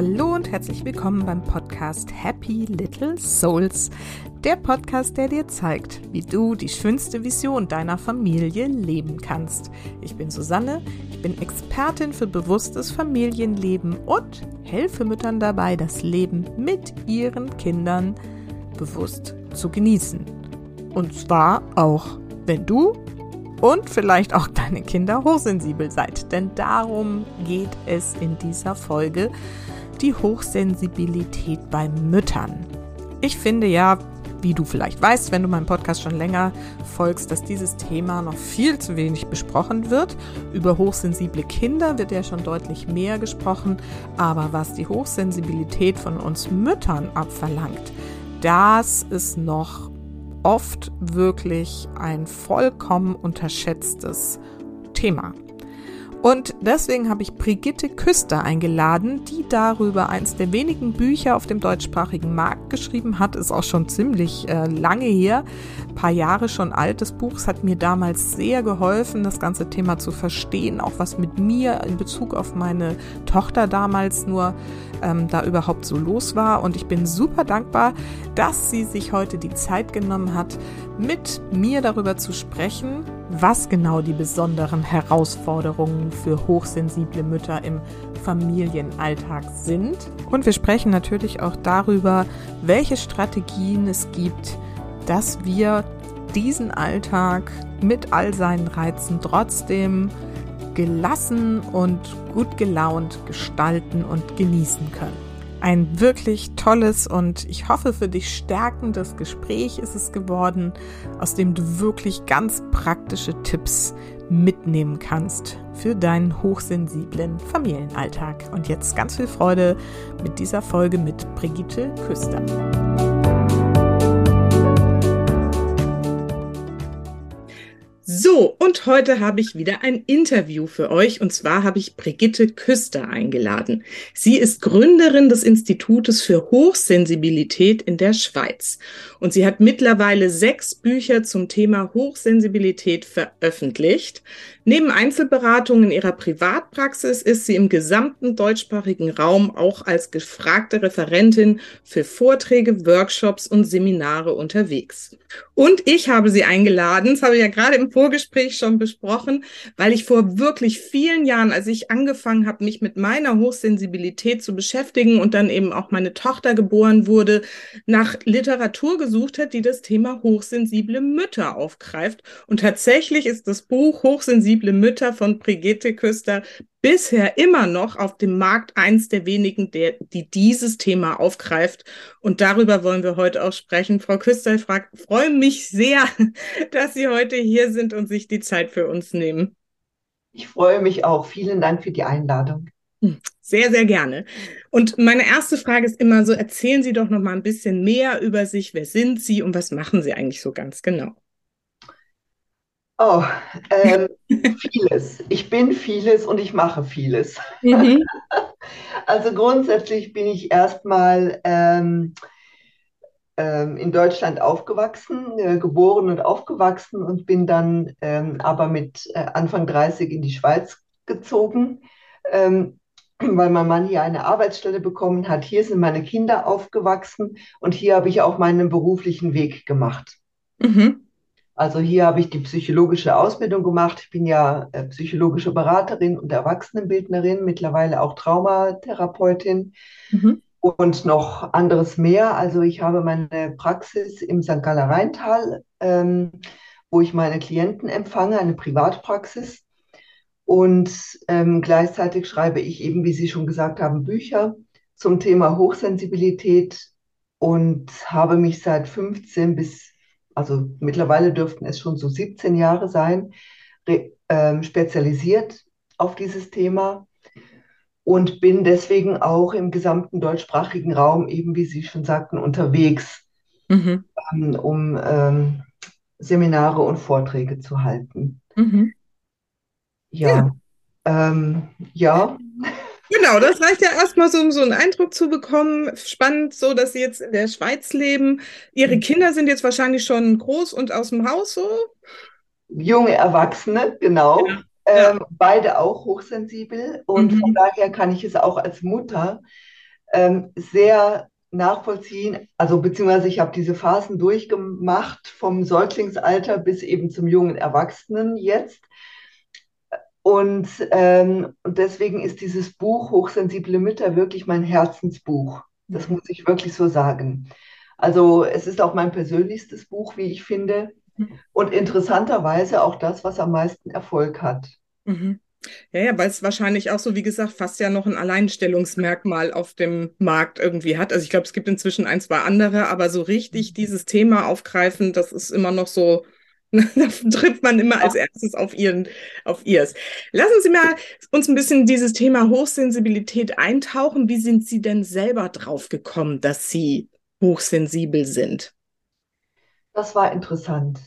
Hallo und herzlich willkommen beim Podcast Happy Little Souls. Der Podcast, der dir zeigt, wie du die schönste Vision deiner Familie leben kannst. Ich bin Susanne, ich bin Expertin für bewusstes Familienleben und helfe Müttern dabei, das Leben mit ihren Kindern bewusst zu genießen. Und zwar auch, wenn du und vielleicht auch deine Kinder hochsensibel seid. Denn darum geht es in dieser Folge, die Hochsensibilität bei Müttern. Ich finde ja, wie du vielleicht weißt, wenn du meinem Podcast schon länger folgst, dass dieses Thema noch viel zu wenig besprochen wird. Über hochsensible Kinder wird ja schon deutlich mehr gesprochen, aber was die Hochsensibilität von uns Müttern abverlangt, das ist noch oft wirklich ein vollkommen unterschätztes Thema. Und deswegen habe ich Brigitte Küster eingeladen, die darüber eins der wenigen Bücher auf dem deutschsprachigen Markt geschrieben hat. Ist auch schon ziemlich äh, lange her, paar Jahre schon alt. Das Buch hat mir damals sehr geholfen, das ganze Thema zu verstehen, auch was mit mir in Bezug auf meine Tochter damals nur ähm, da überhaupt so los war. Und ich bin super dankbar, dass sie sich heute die Zeit genommen hat, mit mir darüber zu sprechen, was genau die besonderen Herausforderungen für hochsensible Mütter im Familienalltag sind. Und wir sprechen natürlich auch darüber, welche Strategien es gibt, dass wir diesen Alltag mit all seinen Reizen trotzdem gelassen und gut gelaunt gestalten und genießen können. Ein wirklich tolles und ich hoffe für dich stärkendes Gespräch ist es geworden, aus dem du wirklich ganz praktische Tipps mitnehmen kannst für deinen hochsensiblen Familienalltag. Und jetzt ganz viel Freude mit dieser Folge mit Brigitte Küster. So, und heute habe ich wieder ein Interview für euch und zwar habe ich Brigitte Küster eingeladen. Sie ist Gründerin des Institutes für Hochsensibilität in der Schweiz und sie hat mittlerweile sechs Bücher zum Thema Hochsensibilität veröffentlicht. Neben Einzelberatungen in ihrer Privatpraxis ist sie im gesamten deutschsprachigen Raum auch als gefragte Referentin für Vorträge, Workshops und Seminare unterwegs. Und ich habe sie eingeladen, das habe ich ja gerade im Vorgespräch schon besprochen, weil ich vor wirklich vielen Jahren, als ich angefangen habe, mich mit meiner Hochsensibilität zu beschäftigen und dann eben auch meine Tochter geboren wurde, nach Literatur gesucht hat, die das Thema hochsensible Mütter aufgreift. Und tatsächlich ist das Buch Hochsensible sensible Mütter von Brigitte Küster bisher immer noch auf dem Markt eins der wenigen, der, die dieses Thema aufgreift. Und darüber wollen wir heute auch sprechen. Frau Küster, ich freue mich sehr, dass Sie heute hier sind und sich die Zeit für uns nehmen. Ich freue mich auch. Vielen Dank für die Einladung. Hm, sehr, sehr gerne. Und meine erste Frage ist immer so, erzählen Sie doch noch mal ein bisschen mehr über sich. Wer sind Sie und was machen Sie eigentlich so ganz genau? Oh, ähm, vieles. Ich bin vieles und ich mache vieles. Mhm. Also grundsätzlich bin ich erstmal ähm, ähm, in Deutschland aufgewachsen, äh, geboren und aufgewachsen und bin dann ähm, aber mit äh, Anfang 30 in die Schweiz gezogen, ähm, weil mein Mann hier eine Arbeitsstelle bekommen hat. Hier sind meine Kinder aufgewachsen und hier habe ich auch meinen beruflichen Weg gemacht. Mhm. Also hier habe ich die psychologische Ausbildung gemacht. Ich bin ja äh, psychologische Beraterin und Erwachsenenbildnerin, mittlerweile auch Traumatherapeutin mhm. und noch anderes mehr. Also ich habe meine Praxis im St. Galler Rheintal, ähm, wo ich meine Klienten empfange, eine Privatpraxis. Und ähm, gleichzeitig schreibe ich eben, wie Sie schon gesagt haben, Bücher zum Thema Hochsensibilität und habe mich seit 15 bis also mittlerweile dürften es schon so 17 Jahre sein, äh, spezialisiert auf dieses Thema und bin deswegen auch im gesamten deutschsprachigen Raum, eben wie Sie schon sagten, unterwegs, mhm. ähm, um ähm, Seminare und Vorträge zu halten. Mhm. Ja. Ja. Ähm, ja. Genau, das reicht ja erstmal so, um so einen Eindruck zu bekommen. Spannend, so dass Sie jetzt in der Schweiz leben. Ihre mhm. Kinder sind jetzt wahrscheinlich schon groß und aus dem Haus so? Junge Erwachsene, genau. Ja. Ähm, ja. Beide auch hochsensibel und mhm. von daher kann ich es auch als Mutter ähm, sehr nachvollziehen. Also beziehungsweise ich habe diese Phasen durchgemacht vom Säuglingsalter bis eben zum jungen Erwachsenen jetzt. Und, ähm, deswegen ist dieses Buch Hochsensible Mütter wirklich mein Herzensbuch. Das muss ich wirklich so sagen. Also es ist auch mein persönlichstes Buch, wie ich finde. Und interessanterweise auch das, was am meisten Erfolg hat. Mhm. Ja, ja, weil es wahrscheinlich auch so, wie gesagt, fast ja noch ein Alleinstellungsmerkmal auf dem Markt irgendwie hat. Also ich glaube, es gibt inzwischen ein, zwei andere, aber so richtig dieses Thema aufgreifen, das ist immer noch so, da trifft man immer als erstes auf ihren, auf ihrs. Lassen Sie mal uns ein bisschen dieses Thema Hochsensibilität eintauchen. Wie sind Sie denn selber drauf gekommen, dass Sie hochsensibel sind? Das war interessant.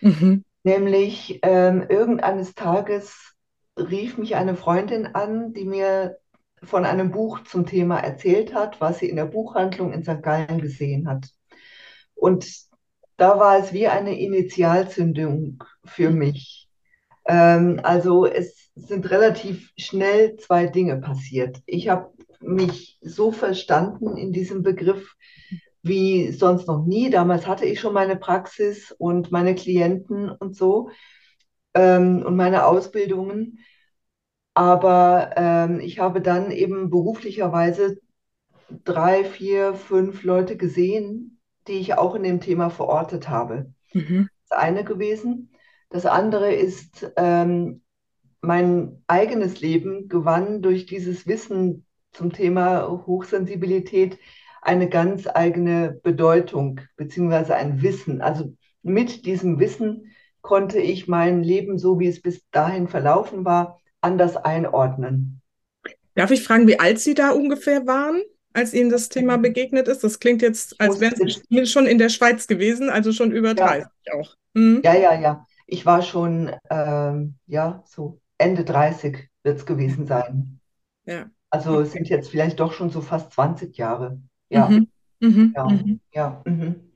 Mhm. Nämlich ähm, irgendeines Tages rief mich eine Freundin an, die mir von einem Buch zum Thema erzählt hat, was sie in der Buchhandlung in St. Gallen gesehen hat. Und da war es wie eine Initialzündung für mich. Ähm, also es sind relativ schnell zwei Dinge passiert. Ich habe mich so verstanden in diesem Begriff wie sonst noch nie. Damals hatte ich schon meine Praxis und meine Klienten und so ähm, und meine Ausbildungen. Aber ähm, ich habe dann eben beruflicherweise drei, vier, fünf Leute gesehen, die ich auch in dem Thema verortet habe. Mhm. Das eine gewesen. Das andere ist, ähm, mein eigenes Leben gewann durch dieses Wissen zum Thema Hochsensibilität eine ganz eigene Bedeutung, beziehungsweise ein Wissen. Also mit diesem Wissen konnte ich mein Leben, so wie es bis dahin verlaufen war, anders einordnen. Darf ich fragen, wie alt Sie da ungefähr waren, als Ihnen das Thema begegnet ist? Das klingt jetzt, als wären Sie schon in der Schweiz gewesen, also schon über 30 ja. auch. Mhm. Ja, ja, ja. Ich war schon, ähm, ja, so Ende 30 wird es gewesen sein. Ja. Also okay. es sind jetzt vielleicht doch schon so fast 20 Jahre. Ja. Mhm. Mhm. Ja. Mhm. ja. Mhm.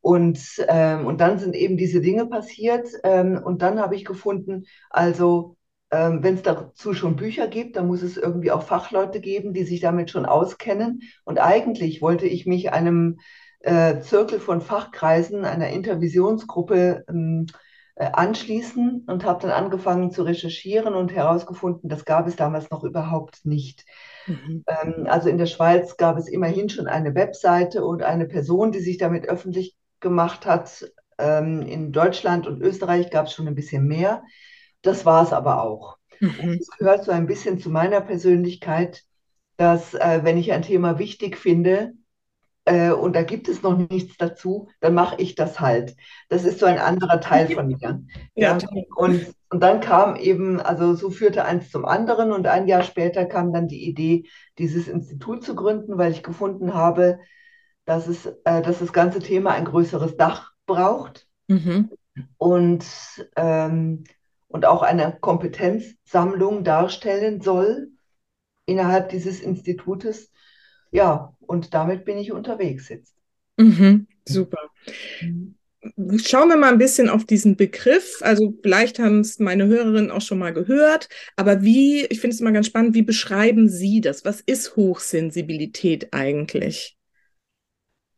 Und, ähm, und dann sind eben diese Dinge passiert. Ähm, und dann habe ich gefunden, also ähm, wenn es dazu schon Bücher gibt, dann muss es irgendwie auch Fachleute geben, die sich damit schon auskennen. Und eigentlich wollte ich mich einem äh, Zirkel von Fachkreisen, einer Intervisionsgruppe ähm, äh, anschließen und habe dann angefangen zu recherchieren und herausgefunden, das gab es damals noch überhaupt nicht. Mhm. Ähm, also in der Schweiz gab es immerhin schon eine Webseite und eine Person, die sich damit öffentlich gemacht hat. Ähm, in Deutschland und Österreich gab es schon ein bisschen mehr. Das war es aber auch. Mhm. Es gehört so ein bisschen zu meiner Persönlichkeit, dass äh, wenn ich ein Thema wichtig finde äh, und da gibt es noch nichts dazu, dann mache ich das halt. Das ist so ein anderer Teil von mir. Ja. ja. Und, und dann kam eben, also so führte eins zum anderen und ein Jahr später kam dann die Idee, dieses Institut zu gründen, weil ich gefunden habe, dass, es, äh, dass das ganze Thema ein größeres Dach braucht. Mhm. Und ähm, und auch eine Kompetenzsammlung darstellen soll innerhalb dieses Institutes. Ja, und damit bin ich unterwegs jetzt. Mhm, super. Schauen wir mal ein bisschen auf diesen Begriff. Also vielleicht haben es meine Hörerinnen auch schon mal gehört, aber wie, ich finde es immer ganz spannend, wie beschreiben Sie das? Was ist Hochsensibilität eigentlich?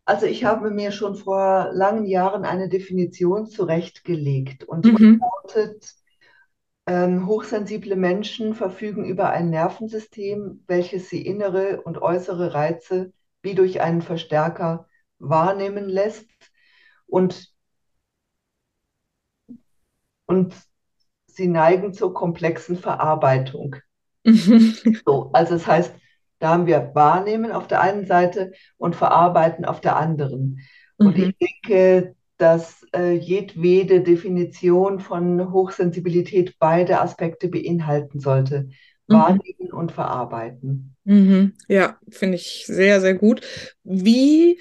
Also ich habe mir schon vor langen Jahren eine Definition zurechtgelegt und die mhm. lautet ähm, hochsensible Menschen verfügen über ein Nervensystem, welches sie innere und äußere Reize wie durch einen Verstärker wahrnehmen lässt und, und sie neigen zur komplexen Verarbeitung. so, also das heißt, da haben wir Wahrnehmen auf der einen Seite und Verarbeiten auf der anderen. Und mhm. ich denke, dass äh, jedwede Definition von Hochsensibilität beide Aspekte beinhalten sollte. Mhm. Wahrnehmen und verarbeiten. Mhm. Ja, finde ich sehr, sehr gut. Wie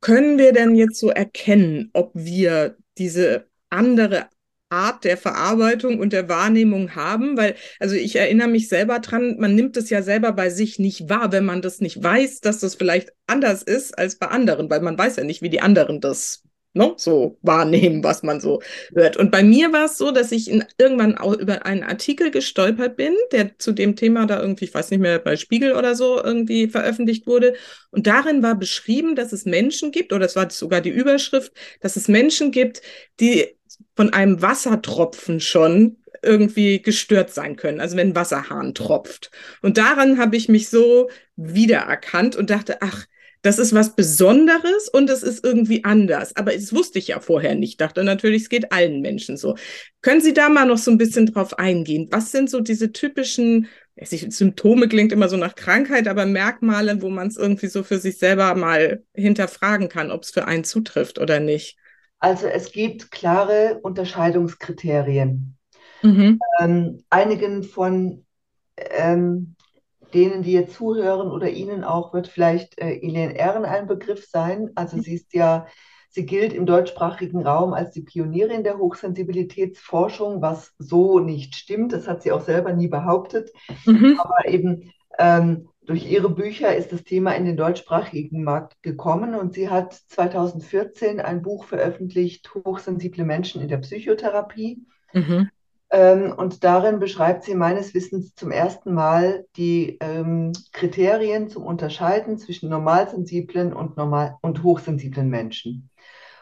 können wir denn jetzt so erkennen, ob wir diese andere Art der Verarbeitung und der Wahrnehmung haben, weil, also ich erinnere mich selber dran, man nimmt es ja selber bei sich nicht wahr, wenn man das nicht weiß, dass das vielleicht anders ist als bei anderen, weil man weiß ja nicht, wie die anderen das ne, so wahrnehmen, was man so hört. Und bei mir war es so, dass ich in, irgendwann auch über einen Artikel gestolpert bin, der zu dem Thema da irgendwie, ich weiß nicht mehr, bei Spiegel oder so irgendwie veröffentlicht wurde. Und darin war beschrieben, dass es Menschen gibt, oder es war sogar die Überschrift, dass es Menschen gibt, die von einem Wassertropfen schon irgendwie gestört sein können, also wenn Wasserhahn tropft. Und daran habe ich mich so wiedererkannt und dachte, ach, das ist was Besonderes und es ist irgendwie anders. Aber das wusste ich ja vorher nicht. Dachte natürlich, es geht allen Menschen so. Können Sie da mal noch so ein bisschen drauf eingehen? Was sind so diese typischen Symptome klingt immer so nach Krankheit, aber Merkmale, wo man es irgendwie so für sich selber mal hinterfragen kann, ob es für einen zutrifft oder nicht. Also es gibt klare Unterscheidungskriterien. Mhm. Ähm, einigen von ähm, denen, die jetzt zuhören oder Ihnen auch, wird vielleicht äh, Elaine Ehren ein Begriff sein. Also sie ist ja, sie gilt im deutschsprachigen Raum als die Pionierin der Hochsensibilitätsforschung, was so nicht stimmt. Das hat sie auch selber nie behauptet. Mhm. Aber eben ähm, durch ihre Bücher ist das Thema in den deutschsprachigen Markt gekommen und sie hat 2014 ein Buch veröffentlicht, Hochsensible Menschen in der Psychotherapie. Mhm. Ähm, und darin beschreibt sie meines Wissens zum ersten Mal die ähm, Kriterien zum Unterscheiden zwischen normalsensiblen und, normal und hochsensiblen Menschen.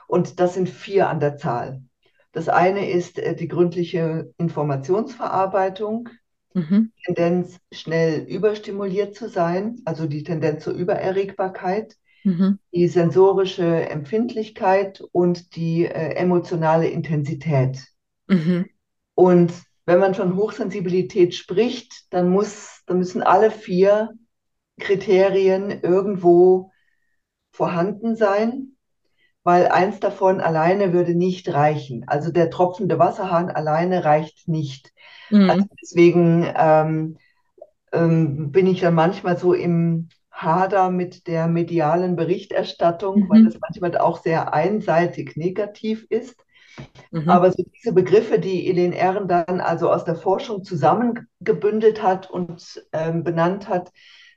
Und das sind vier an der Zahl. Das eine ist äh, die gründliche Informationsverarbeitung, mhm. Tendenz, schnell überstimuliert zu sein, also die Tendenz zur Übererregbarkeit, mhm. die sensorische Empfindlichkeit und die äh, emotionale Intensität. Mhm. Und wenn man von Hochsensibilität spricht, dann, muss, dann müssen alle vier Kriterien irgendwo vorhanden sein, weil eins davon alleine würde nicht reichen. Also der tropfende Wasserhahn alleine reicht nicht. Mhm. Also deswegen ähm, ähm, bin ich dann manchmal so im Hader mit der medialen Berichterstattung, mhm. weil das manchmal auch sehr einseitig negativ ist. Mhm. Aber so diese Begriffe, die Elaine Ehren dann also aus der Forschung zusammengebündelt hat und ähm, benannt hat,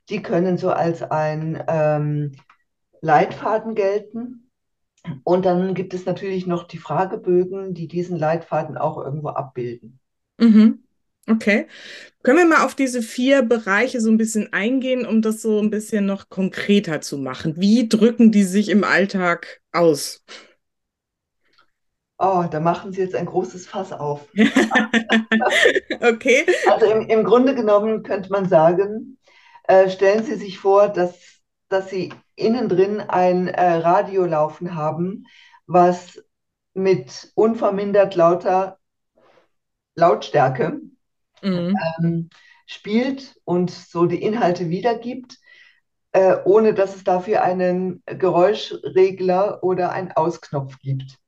die können so als ein ähm, Leitfaden gelten. Und dann gibt es natürlich noch die Fragebögen, die diesen Leitfaden auch irgendwo abbilden. Mhm. Okay. Können wir mal auf diese vier Bereiche so ein bisschen eingehen, um das so ein bisschen noch konkreter zu machen? Wie drücken die sich im Alltag aus? Oh, da machen Sie jetzt ein großes Fass auf. okay. Also im, im Grunde genommen könnte man sagen, äh, stellen Sie sich vor, dass, dass Sie innen drin ein äh, Radio laufen haben, was mit unvermindert lauter Lautstärke mhm. ähm, spielt und so die Inhalte wiedergibt, äh, ohne dass es dafür einen Geräuschregler oder einen Ausknopf gibt.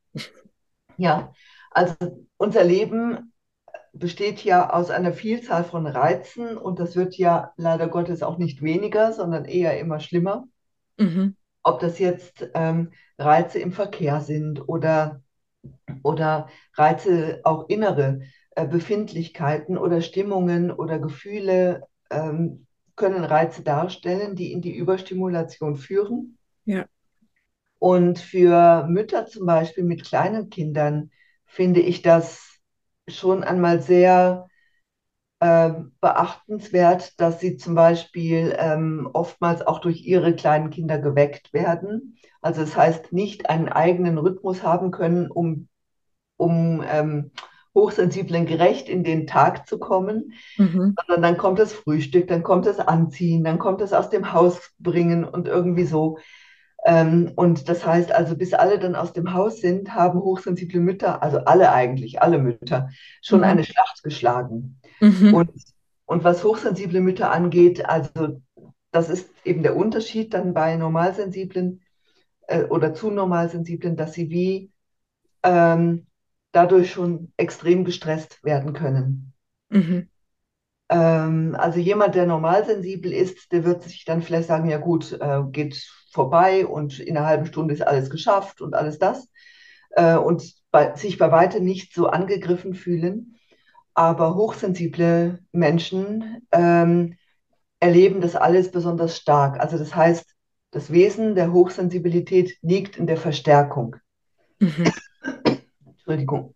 Ja, also unser Leben besteht ja aus einer Vielzahl von Reizen und das wird ja leider Gottes auch nicht weniger, sondern eher immer schlimmer. Mhm. Ob das jetzt ähm, Reize im Verkehr sind oder, oder Reize auch innere äh, Befindlichkeiten oder Stimmungen oder Gefühle ähm, können Reize darstellen, die in die Überstimulation führen. Ja. Und für Mütter zum Beispiel mit kleinen Kindern finde ich das schon einmal sehr äh, beachtenswert, dass sie zum Beispiel ähm, oftmals auch durch ihre kleinen Kinder geweckt werden. Also das heißt, nicht einen eigenen Rhythmus haben können, um, um ähm, Hochsensiblen gerecht in den Tag zu kommen, mhm. sondern dann kommt das Frühstück, dann kommt das Anziehen, dann kommt das aus dem Haus bringen und irgendwie so. Ähm, und das heißt also, bis alle dann aus dem Haus sind, haben hochsensible Mütter, also alle eigentlich, alle Mütter, schon mhm. eine Schlacht geschlagen. Mhm. Und, und was hochsensible Mütter angeht, also das ist eben der Unterschied dann bei normalsensiblen äh, oder zu normalsensiblen, dass sie wie ähm, dadurch schon extrem gestresst werden können. Mhm. Ähm, also jemand, der normalsensibel ist, der wird sich dann vielleicht sagen, ja gut, äh, geht vorbei und in einer halben Stunde ist alles geschafft und alles das. Äh, und bei, sich bei weitem nicht so angegriffen fühlen. Aber hochsensible Menschen ähm, erleben das alles besonders stark. Also das heißt, das Wesen der Hochsensibilität liegt in der Verstärkung. Mhm. Entschuldigung.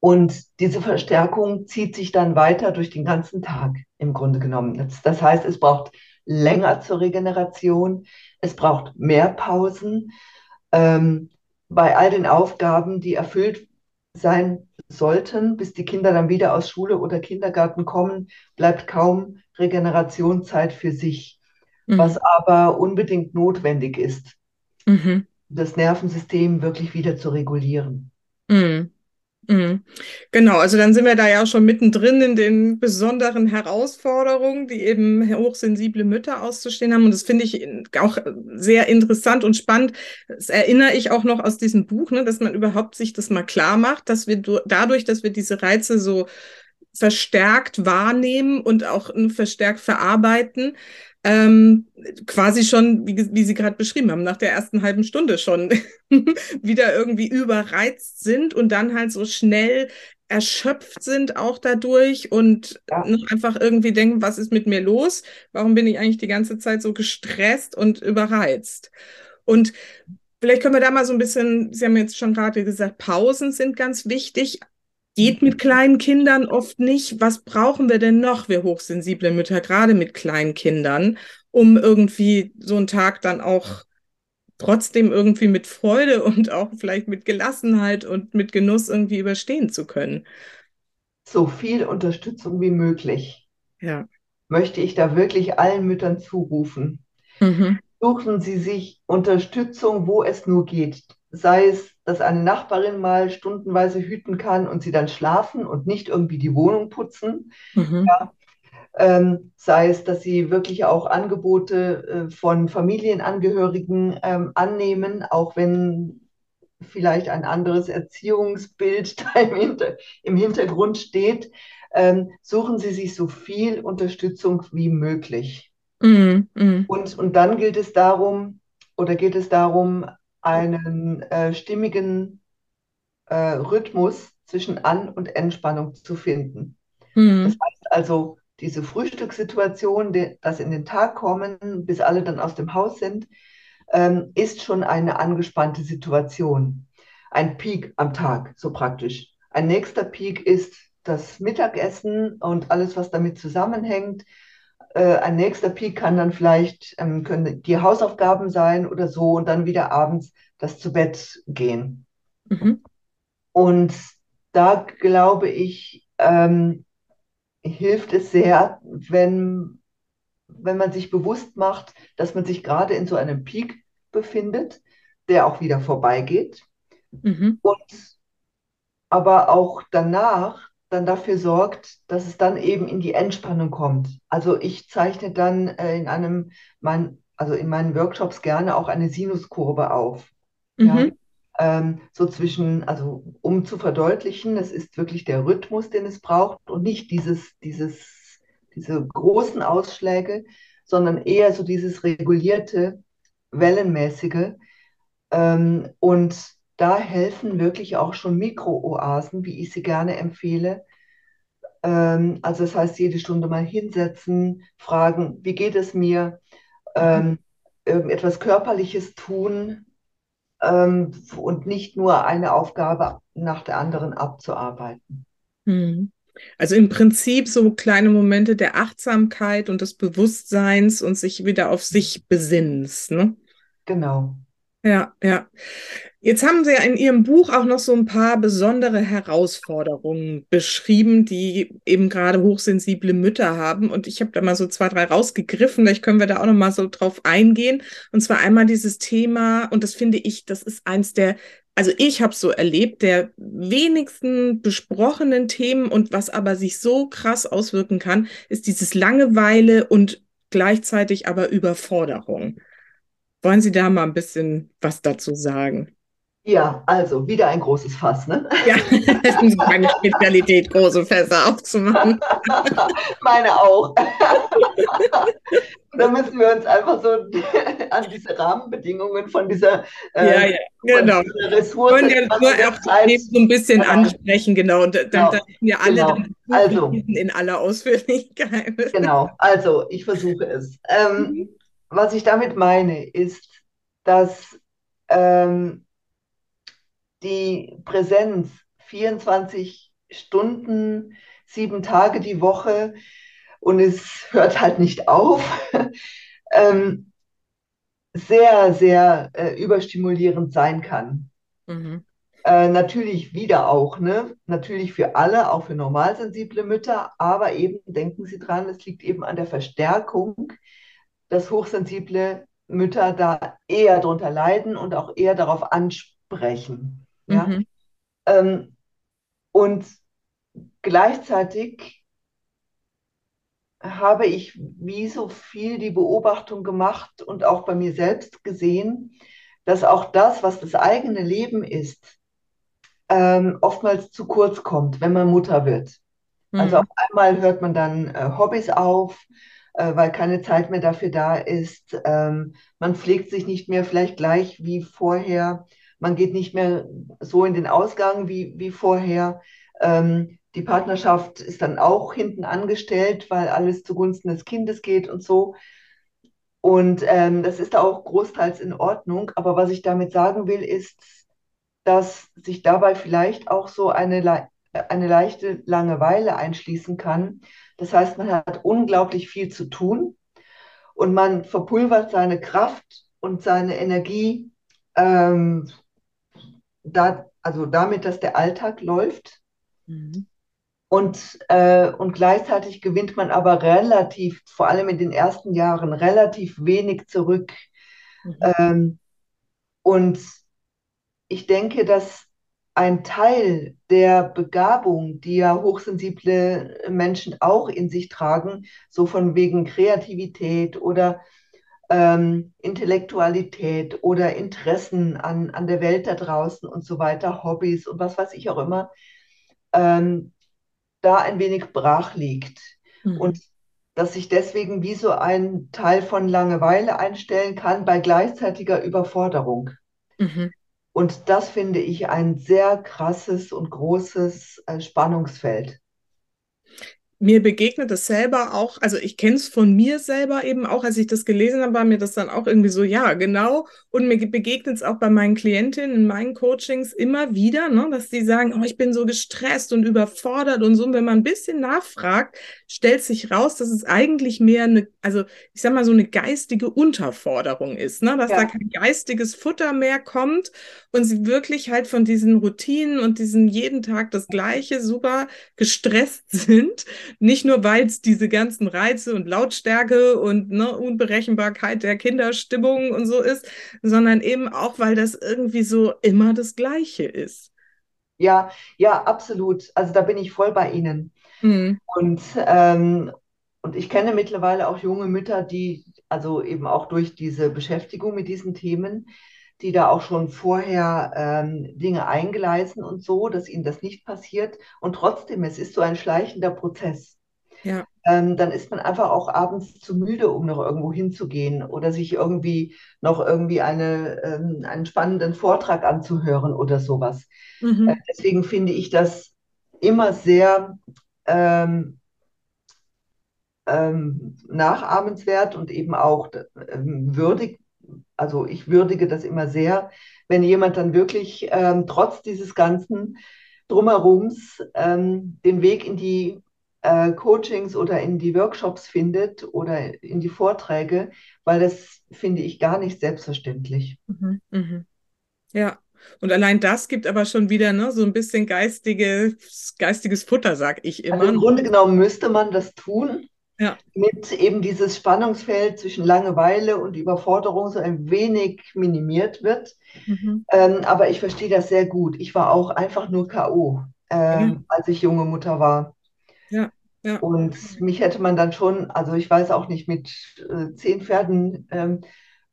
Und diese Verstärkung zieht sich dann weiter durch den ganzen Tag im Grunde genommen. Das, das heißt, es braucht länger zur Regeneration, es braucht mehr Pausen. Ähm, bei all den Aufgaben, die erfüllt sein sollten, bis die Kinder dann wieder aus Schule oder Kindergarten kommen, bleibt kaum Regenerationszeit für sich, mhm. was aber unbedingt notwendig ist, mhm. das Nervensystem wirklich wieder zu regulieren. Mhm. Mhm. Genau, also dann sind wir da ja schon mittendrin in den besonderen Herausforderungen, die eben hochsensible Mütter auszustehen haben. Und das finde ich auch sehr interessant und spannend. Das erinnere ich auch noch aus diesem Buch, ne, dass man überhaupt sich das mal klar macht, dass wir dadurch, dass wir diese Reize so verstärkt wahrnehmen und auch verstärkt verarbeiten, ähm, quasi schon, wie, wie Sie gerade beschrieben haben, nach der ersten halben Stunde schon wieder irgendwie überreizt sind und dann halt so schnell erschöpft sind auch dadurch und ja. einfach irgendwie denken, was ist mit mir los? Warum bin ich eigentlich die ganze Zeit so gestresst und überreizt? Und vielleicht können wir da mal so ein bisschen, Sie haben jetzt schon gerade gesagt, Pausen sind ganz wichtig, geht mit kleinen Kindern oft nicht. Was brauchen wir denn noch, wir hochsensible Mütter, gerade mit kleinen Kindern, um irgendwie so einen Tag dann auch trotzdem irgendwie mit Freude und auch vielleicht mit Gelassenheit und mit Genuss irgendwie überstehen zu können? So viel Unterstützung wie möglich. Ja. Möchte ich da wirklich allen Müttern zurufen. Mhm. Suchen Sie sich Unterstützung, wo es nur geht sei es, dass eine Nachbarin mal stundenweise hüten kann und sie dann schlafen und nicht irgendwie die Wohnung putzen. Mhm. Ja. Ähm, sei es, dass sie wirklich auch Angebote äh, von Familienangehörigen ähm, annehmen, auch wenn vielleicht ein anderes Erziehungsbild da im, Hinter im Hintergrund steht. Ähm, suchen Sie sich so viel Unterstützung wie möglich. Mhm. Mhm. Und, und dann gilt es darum, oder geht es darum, einen äh, stimmigen äh, Rhythmus zwischen An- und Entspannung zu finden. Mhm. Das heißt also, diese Frühstückssituation, die, das in den Tag kommen, bis alle dann aus dem Haus sind, ähm, ist schon eine angespannte Situation. Ein Peak am Tag, so praktisch. Ein nächster Peak ist das Mittagessen und alles, was damit zusammenhängt. Äh, ein nächster Peak kann dann vielleicht, ähm, können die Hausaufgaben sein oder so und dann wieder abends das zu Bett gehen. Mhm. Und da glaube ich, ähm, hilft es sehr, wenn, wenn man sich bewusst macht, dass man sich gerade in so einem Peak befindet, der auch wieder vorbeigeht. Mhm. Und aber auch danach dann dafür sorgt, dass es dann eben in die Entspannung kommt. Also ich zeichne dann äh, in einem, mein, also in meinen Workshops gerne auch eine Sinuskurve auf. Mhm. Ja? Ähm, so zwischen, also um zu verdeutlichen, es ist wirklich der Rhythmus, den es braucht und nicht dieses, dieses, diese großen Ausschläge, sondern eher so dieses regulierte, wellenmäßige. Ähm, und da helfen wirklich auch schon Mikrooasen, wie ich sie gerne empfehle. Ähm, also das heißt, jede Stunde mal hinsetzen, fragen, wie geht es mir, ähm, irgendetwas Körperliches tun ähm, und nicht nur eine Aufgabe nach der anderen abzuarbeiten. Hm. Also im Prinzip so kleine Momente der Achtsamkeit und des Bewusstseins und sich wieder auf sich besinnst. Ne? Genau. Ja, ja. Jetzt haben Sie ja in Ihrem Buch auch noch so ein paar besondere Herausforderungen beschrieben, die eben gerade hochsensible Mütter haben. Und ich habe da mal so zwei, drei rausgegriffen. Vielleicht können wir da auch noch mal so drauf eingehen. Und zwar einmal dieses Thema, und das finde ich, das ist eins der, also ich habe so erlebt, der wenigsten besprochenen Themen und was aber sich so krass auswirken kann, ist dieses Langeweile und gleichzeitig aber Überforderung. Wollen Sie da mal ein bisschen was dazu sagen? Ja, also wieder ein großes Fass, ne? Ja, das ist meine Spezialität, große Fässer aufzumachen. Meine auch. da müssen wir uns einfach so an diese Rahmenbedingungen von dieser, äh, ja, ja, genau. Dieser Ressource. Wir wollen ja nur so ein bisschen genau. ansprechen, genau. Und dann, genau. dann wir alle genau. dann also, in aller Ausführlichkeit. Genau, also ich versuche es. Ähm, mhm was ich damit meine, ist, dass ähm, die Präsenz 24 Stunden, sieben Tage die Woche und es hört halt nicht auf, ähm, sehr, sehr äh, überstimulierend sein kann. Mhm. Äh, natürlich wieder auch, ne? Natürlich für alle, auch für normalsensible Mütter, aber eben denken Sie dran, es liegt eben an der Verstärkung, dass hochsensible Mütter da eher drunter leiden und auch eher darauf ansprechen. Ja? Mhm. Ähm, und gleichzeitig habe ich wie so viel die Beobachtung gemacht und auch bei mir selbst gesehen, dass auch das, was das eigene Leben ist, ähm, oftmals zu kurz kommt, wenn man Mutter wird. Mhm. Also auf einmal hört man dann äh, Hobbys auf, äh, weil keine Zeit mehr dafür da ist. Ähm, man pflegt sich nicht mehr vielleicht gleich wie vorher. Man geht nicht mehr so in den Ausgang wie, wie vorher. Ähm, die Partnerschaft ist dann auch hinten angestellt, weil alles zugunsten des Kindes geht und so. Und ähm, das ist auch großteils in Ordnung. Aber was ich damit sagen will, ist, dass sich dabei vielleicht auch so eine, eine leichte Langeweile einschließen kann. Das heißt, man hat unglaublich viel zu tun und man verpulvert seine Kraft und seine Energie ähm, da, also damit, dass der Alltag läuft. Mhm. Und, äh, und gleichzeitig gewinnt man aber relativ, vor allem in den ersten Jahren, relativ wenig zurück. Mhm. Ähm, und ich denke, dass ein Teil der Begabung, die ja hochsensible Menschen auch in sich tragen, so von wegen Kreativität oder ähm, Intellektualität oder Interessen an, an der Welt da draußen und so weiter, Hobbys und was weiß ich auch immer, ähm, da ein wenig brach liegt. Mhm. Und dass sich deswegen wie so ein Teil von Langeweile einstellen kann bei gleichzeitiger Überforderung. Mhm. Und das finde ich ein sehr krasses und großes äh, Spannungsfeld mir begegnet es selber auch, also ich kenne es von mir selber eben auch, als ich das gelesen habe, war mir das dann auch irgendwie so, ja, genau. Und mir begegnet es auch bei meinen Klientinnen in meinen Coachings immer wieder, ne, dass die sagen, oh, ich bin so gestresst und überfordert und so. Und wenn man ein bisschen nachfragt, stellt sich raus, dass es eigentlich mehr eine, also ich sag mal, so eine geistige Unterforderung ist, ne, dass ja. da kein geistiges Futter mehr kommt und sie wirklich halt von diesen Routinen und diesen jeden Tag das Gleiche super gestresst sind nicht nur, weil es diese ganzen Reize und Lautstärke und ne, Unberechenbarkeit der Kinderstimmung und so ist, sondern eben auch, weil das irgendwie so immer das Gleiche ist. Ja, ja, absolut. Also da bin ich voll bei Ihnen. Mhm. Und, ähm, und ich kenne mittlerweile auch junge Mütter, die also eben auch durch diese Beschäftigung mit diesen Themen, die da auch schon vorher ähm, Dinge eingeleisen und so, dass ihnen das nicht passiert. Und trotzdem, es ist so ein schleichender Prozess. Ja. Ähm, dann ist man einfach auch abends zu müde, um noch irgendwo hinzugehen oder sich irgendwie noch irgendwie eine, ähm, einen spannenden Vortrag anzuhören oder sowas. Mhm. Äh, deswegen finde ich das immer sehr ähm, ähm nachahmenswert und eben auch ähm, würdig, also ich würdige das immer sehr, wenn jemand dann wirklich ähm, trotz dieses ganzen Drumherums ähm, den Weg in die äh, Coachings oder in die Workshops findet oder in die Vorträge, weil das finde ich gar nicht selbstverständlich. Mhm, mh. Ja, und allein das gibt aber schon wieder ne, so ein bisschen geistiges, geistiges Futter, sag ich immer. Also Im Grunde genommen müsste man das tun, ja. mit eben dieses Spannungsfeld zwischen Langeweile und Überforderung so ein wenig minimiert wird. Mhm. Ähm, aber ich verstehe das sehr gut. Ich war auch einfach nur K.O., ähm, ja. als ich junge Mutter war. Ja. Ja. Und mich hätte man dann schon, also ich weiß auch nicht, mit äh, zehn Pferden, ähm,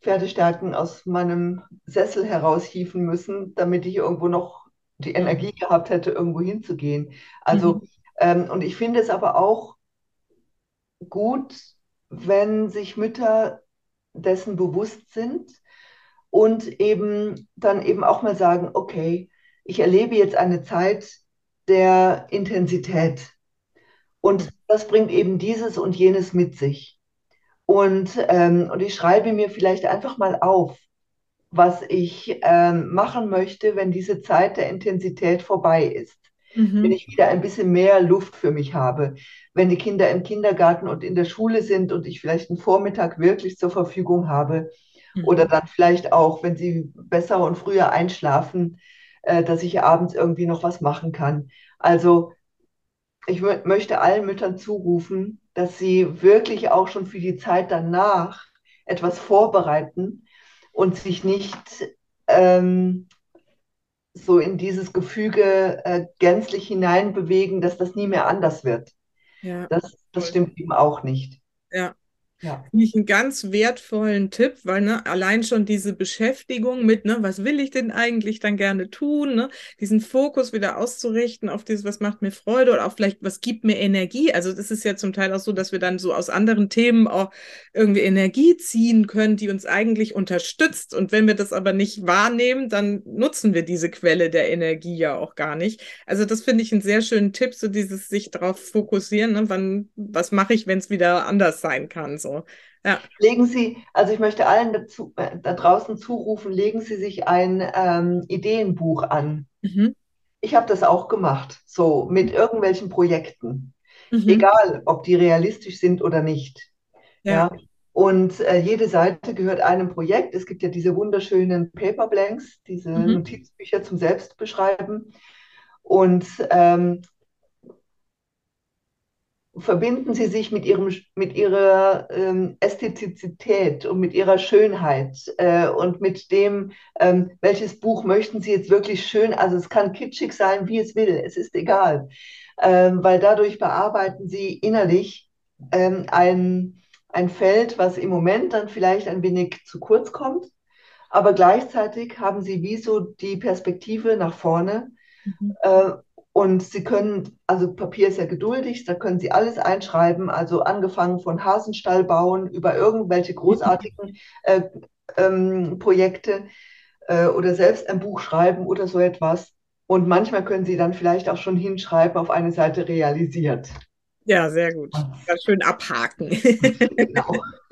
Pferdestärken aus meinem Sessel heraushieven müssen, damit ich irgendwo noch die Energie gehabt hätte, irgendwo hinzugehen. Also, mhm. ähm, und ich finde es aber auch gut, wenn sich Mütter dessen bewusst sind und eben dann eben auch mal sagen, okay, ich erlebe jetzt eine Zeit der Intensität und das bringt eben dieses und jenes mit sich. Und, ähm, und ich schreibe mir vielleicht einfach mal auf, was ich ähm, machen möchte, wenn diese Zeit der Intensität vorbei ist. Mhm. Wenn ich wieder ein bisschen mehr Luft für mich habe. Wenn die Kinder im Kindergarten und in der Schule sind und ich vielleicht einen Vormittag wirklich zur Verfügung habe. Mhm. Oder dann vielleicht auch, wenn sie besser und früher einschlafen, äh, dass ich abends irgendwie noch was machen kann. Also ich möchte allen Müttern zurufen, dass sie wirklich auch schon für die Zeit danach etwas vorbereiten und sich nicht ähm, so in dieses Gefüge äh, gänzlich hineinbewegen, dass das nie mehr anders wird. Ja. Das, das stimmt eben auch nicht. Ja. Ja. Finde ich einen ganz wertvollen Tipp, weil ne, allein schon diese Beschäftigung mit, ne, was will ich denn eigentlich dann gerne tun, ne, diesen Fokus wieder auszurichten auf dieses, was macht mir Freude oder auch vielleicht, was gibt mir Energie. Also das ist ja zum Teil auch so, dass wir dann so aus anderen Themen auch irgendwie Energie ziehen können, die uns eigentlich unterstützt. Und wenn wir das aber nicht wahrnehmen, dann nutzen wir diese Quelle der Energie ja auch gar nicht. Also das finde ich einen sehr schönen Tipp, so dieses sich darauf fokussieren, ne, wann, was mache ich, wenn es wieder anders sein kann. So. So. Ja. Legen Sie, also ich möchte allen dazu, äh, da draußen zurufen, legen Sie sich ein ähm, Ideenbuch an. Mhm. Ich habe das auch gemacht, so mit irgendwelchen Projekten. Mhm. Egal, ob die realistisch sind oder nicht. Ja. ja? Und äh, jede Seite gehört einem Projekt. Es gibt ja diese wunderschönen Paper Blanks, diese mhm. Notizbücher zum Selbstbeschreiben. Und ähm, verbinden Sie sich mit, ihrem, mit Ihrer ähm, Ästhetizität und mit Ihrer Schönheit äh, und mit dem, ähm, welches Buch möchten Sie jetzt wirklich schön, also es kann kitschig sein, wie es will, es ist egal, ähm, weil dadurch bearbeiten Sie innerlich ein, ein Feld, was im Moment dann vielleicht ein wenig zu kurz kommt, aber gleichzeitig haben Sie wie so die Perspektive nach vorne. Mhm. Äh, und Sie können, also Papier ist ja geduldig, da können Sie alles einschreiben, also angefangen von Hasenstall bauen über irgendwelche großartigen äh, ähm, Projekte äh, oder selbst ein Buch schreiben oder so etwas. Und manchmal können Sie dann vielleicht auch schon hinschreiben auf eine Seite realisiert. Ja, sehr gut. Ganz schön abhaken. Genau.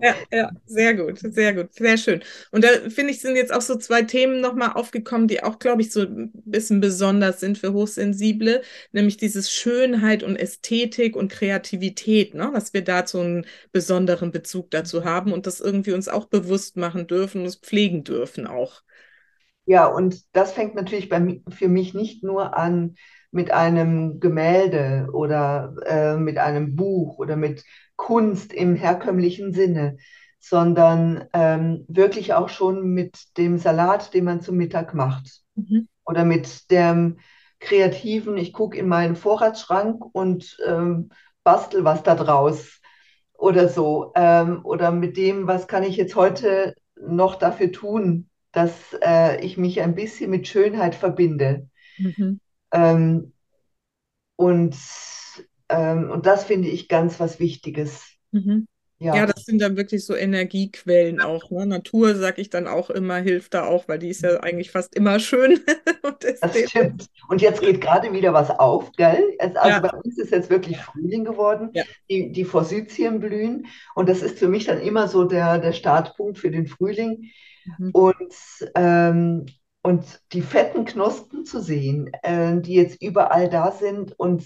ja, ja, sehr gut, sehr gut, sehr schön. Und da finde ich, sind jetzt auch so zwei Themen nochmal aufgekommen, die auch, glaube ich, so ein bisschen besonders sind für Hochsensible, nämlich dieses Schönheit und Ästhetik und Kreativität, ne? dass wir dazu einen besonderen Bezug dazu haben und das irgendwie uns auch bewusst machen dürfen, uns pflegen dürfen auch. Ja, und das fängt natürlich bei, für mich nicht nur an, mit einem Gemälde oder äh, mit einem Buch oder mit Kunst im herkömmlichen Sinne, sondern ähm, wirklich auch schon mit dem Salat, den man zum Mittag macht. Mhm. Oder mit dem kreativen, ich gucke in meinen Vorratsschrank und ähm, bastel was da draus oder so. Ähm, oder mit dem, was kann ich jetzt heute noch dafür tun, dass äh, ich mich ein bisschen mit Schönheit verbinde. Mhm. Ähm, und, ähm, und das finde ich ganz was Wichtiges. Mhm. Ja. ja, das sind dann wirklich so Energiequellen auch. Ne? Natur, sag ich dann auch immer, hilft da auch, weil die ist ja eigentlich fast immer schön. das stimmt. Und jetzt geht gerade wieder was auf, gell? Also ja. bei uns ist jetzt wirklich Frühling geworden, ja. die, die Forsythien blühen. Und das ist für mich dann immer so der, der Startpunkt für den Frühling. Mhm. Und ähm, und die fetten Knospen zu sehen, äh, die jetzt überall da sind und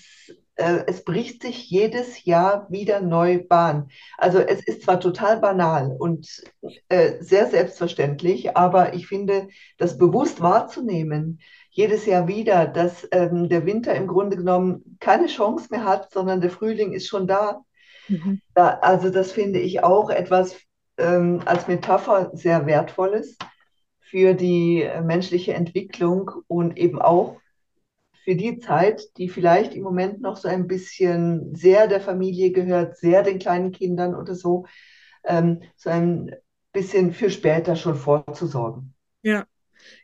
äh, es bricht sich jedes Jahr wieder neu Bahn. Also es ist zwar total banal und äh, sehr selbstverständlich, aber ich finde, das bewusst wahrzunehmen, jedes Jahr wieder, dass ähm, der Winter im Grunde genommen keine Chance mehr hat, sondern der Frühling ist schon da. Mhm. da also das finde ich auch etwas ähm, als Metapher sehr wertvolles für die äh, menschliche Entwicklung und eben auch für die Zeit, die vielleicht im Moment noch so ein bisschen sehr der Familie gehört, sehr den kleinen Kindern oder so, ähm, so ein bisschen für später schon vorzusorgen. Ja,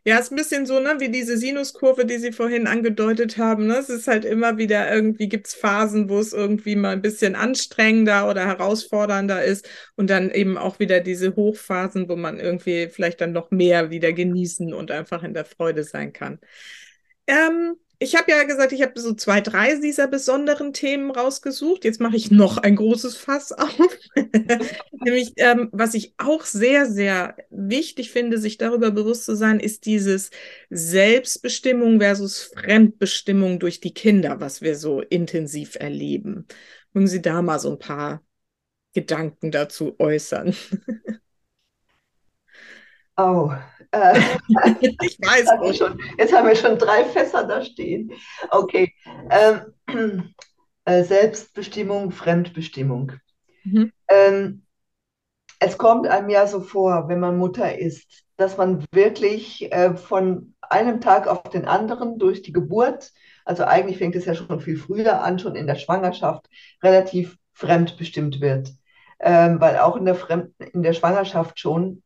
ja, ist ein bisschen so, ne, wie diese Sinuskurve, die Sie vorhin angedeutet haben. Ne? Es ist halt immer wieder irgendwie gibt es Phasen, wo es irgendwie mal ein bisschen anstrengender oder herausfordernder ist und dann eben auch wieder diese Hochphasen, wo man irgendwie vielleicht dann noch mehr wieder genießen und einfach in der Freude sein kann. Ähm, ich habe ja gesagt, ich habe so zwei, drei dieser besonderen Themen rausgesucht. Jetzt mache ich noch ein großes Fass auf. Nämlich, ähm, was ich auch sehr, sehr wichtig finde, sich darüber bewusst zu sein, ist dieses Selbstbestimmung versus Fremdbestimmung durch die Kinder, was wir so intensiv erleben. Mögen Sie da mal so ein paar Gedanken dazu äußern? Oh, äh, ich weiß. Jetzt haben, wir schon, jetzt haben wir schon drei Fässer da stehen. Okay. Ähm, äh, Selbstbestimmung, Fremdbestimmung. Mhm. Ähm, es kommt einem ja so vor, wenn man Mutter ist, dass man wirklich äh, von einem Tag auf den anderen durch die Geburt, also eigentlich fängt es ja schon viel früher an, schon in der Schwangerschaft, relativ fremdbestimmt wird. Ähm, weil auch in der, Fremd in der Schwangerschaft schon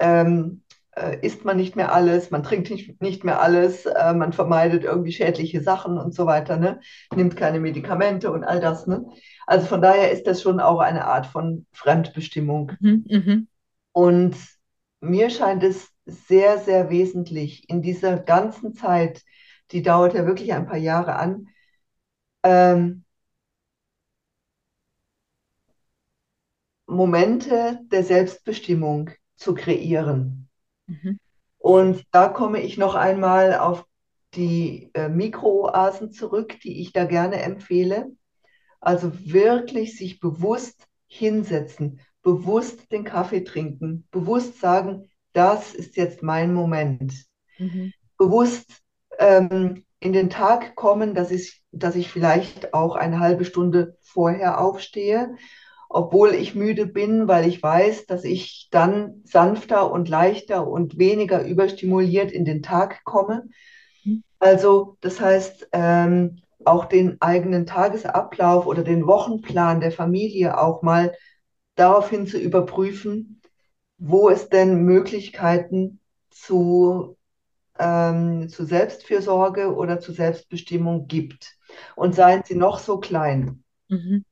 ähm, äh, isst man nicht mehr alles, man trinkt nicht, nicht mehr alles, äh, man vermeidet irgendwie schädliche Sachen und so weiter, ne? nimmt keine Medikamente und all das. Ne? Also von daher ist das schon auch eine Art von Fremdbestimmung. Mhm, mh. Und mir scheint es sehr, sehr wesentlich in dieser ganzen Zeit, die dauert ja wirklich ein paar Jahre an, ähm, Momente der Selbstbestimmung zu kreieren. Mhm. Und da komme ich noch einmal auf die äh, Mikrooasen zurück, die ich da gerne empfehle. Also wirklich sich bewusst hinsetzen, bewusst den Kaffee trinken, bewusst sagen, das ist jetzt mein Moment. Mhm. Bewusst ähm, in den Tag kommen, dass ich, dass ich vielleicht auch eine halbe Stunde vorher aufstehe obwohl ich müde bin, weil ich weiß, dass ich dann sanfter und leichter und weniger überstimuliert in den Tag komme. Mhm. Also das heißt, ähm, auch den eigenen Tagesablauf oder den Wochenplan der Familie auch mal daraufhin zu überprüfen, wo es denn Möglichkeiten zu, ähm, zu Selbstfürsorge oder zu Selbstbestimmung gibt. Und seien sie noch so klein. Mhm.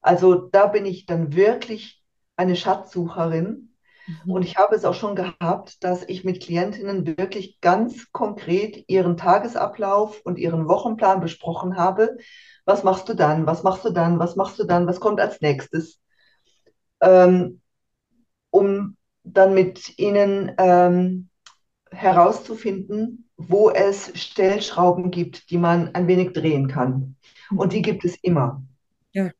Also da bin ich dann wirklich eine Schatzsucherin. Mhm. Und ich habe es auch schon gehabt, dass ich mit Klientinnen wirklich ganz konkret ihren Tagesablauf und ihren Wochenplan besprochen habe. Was machst du dann? Was machst du dann? Was machst du dann? Was kommt als nächstes? Ähm, um dann mit ihnen ähm, herauszufinden, wo es Stellschrauben gibt, die man ein wenig drehen kann. Und die gibt es immer. Ja.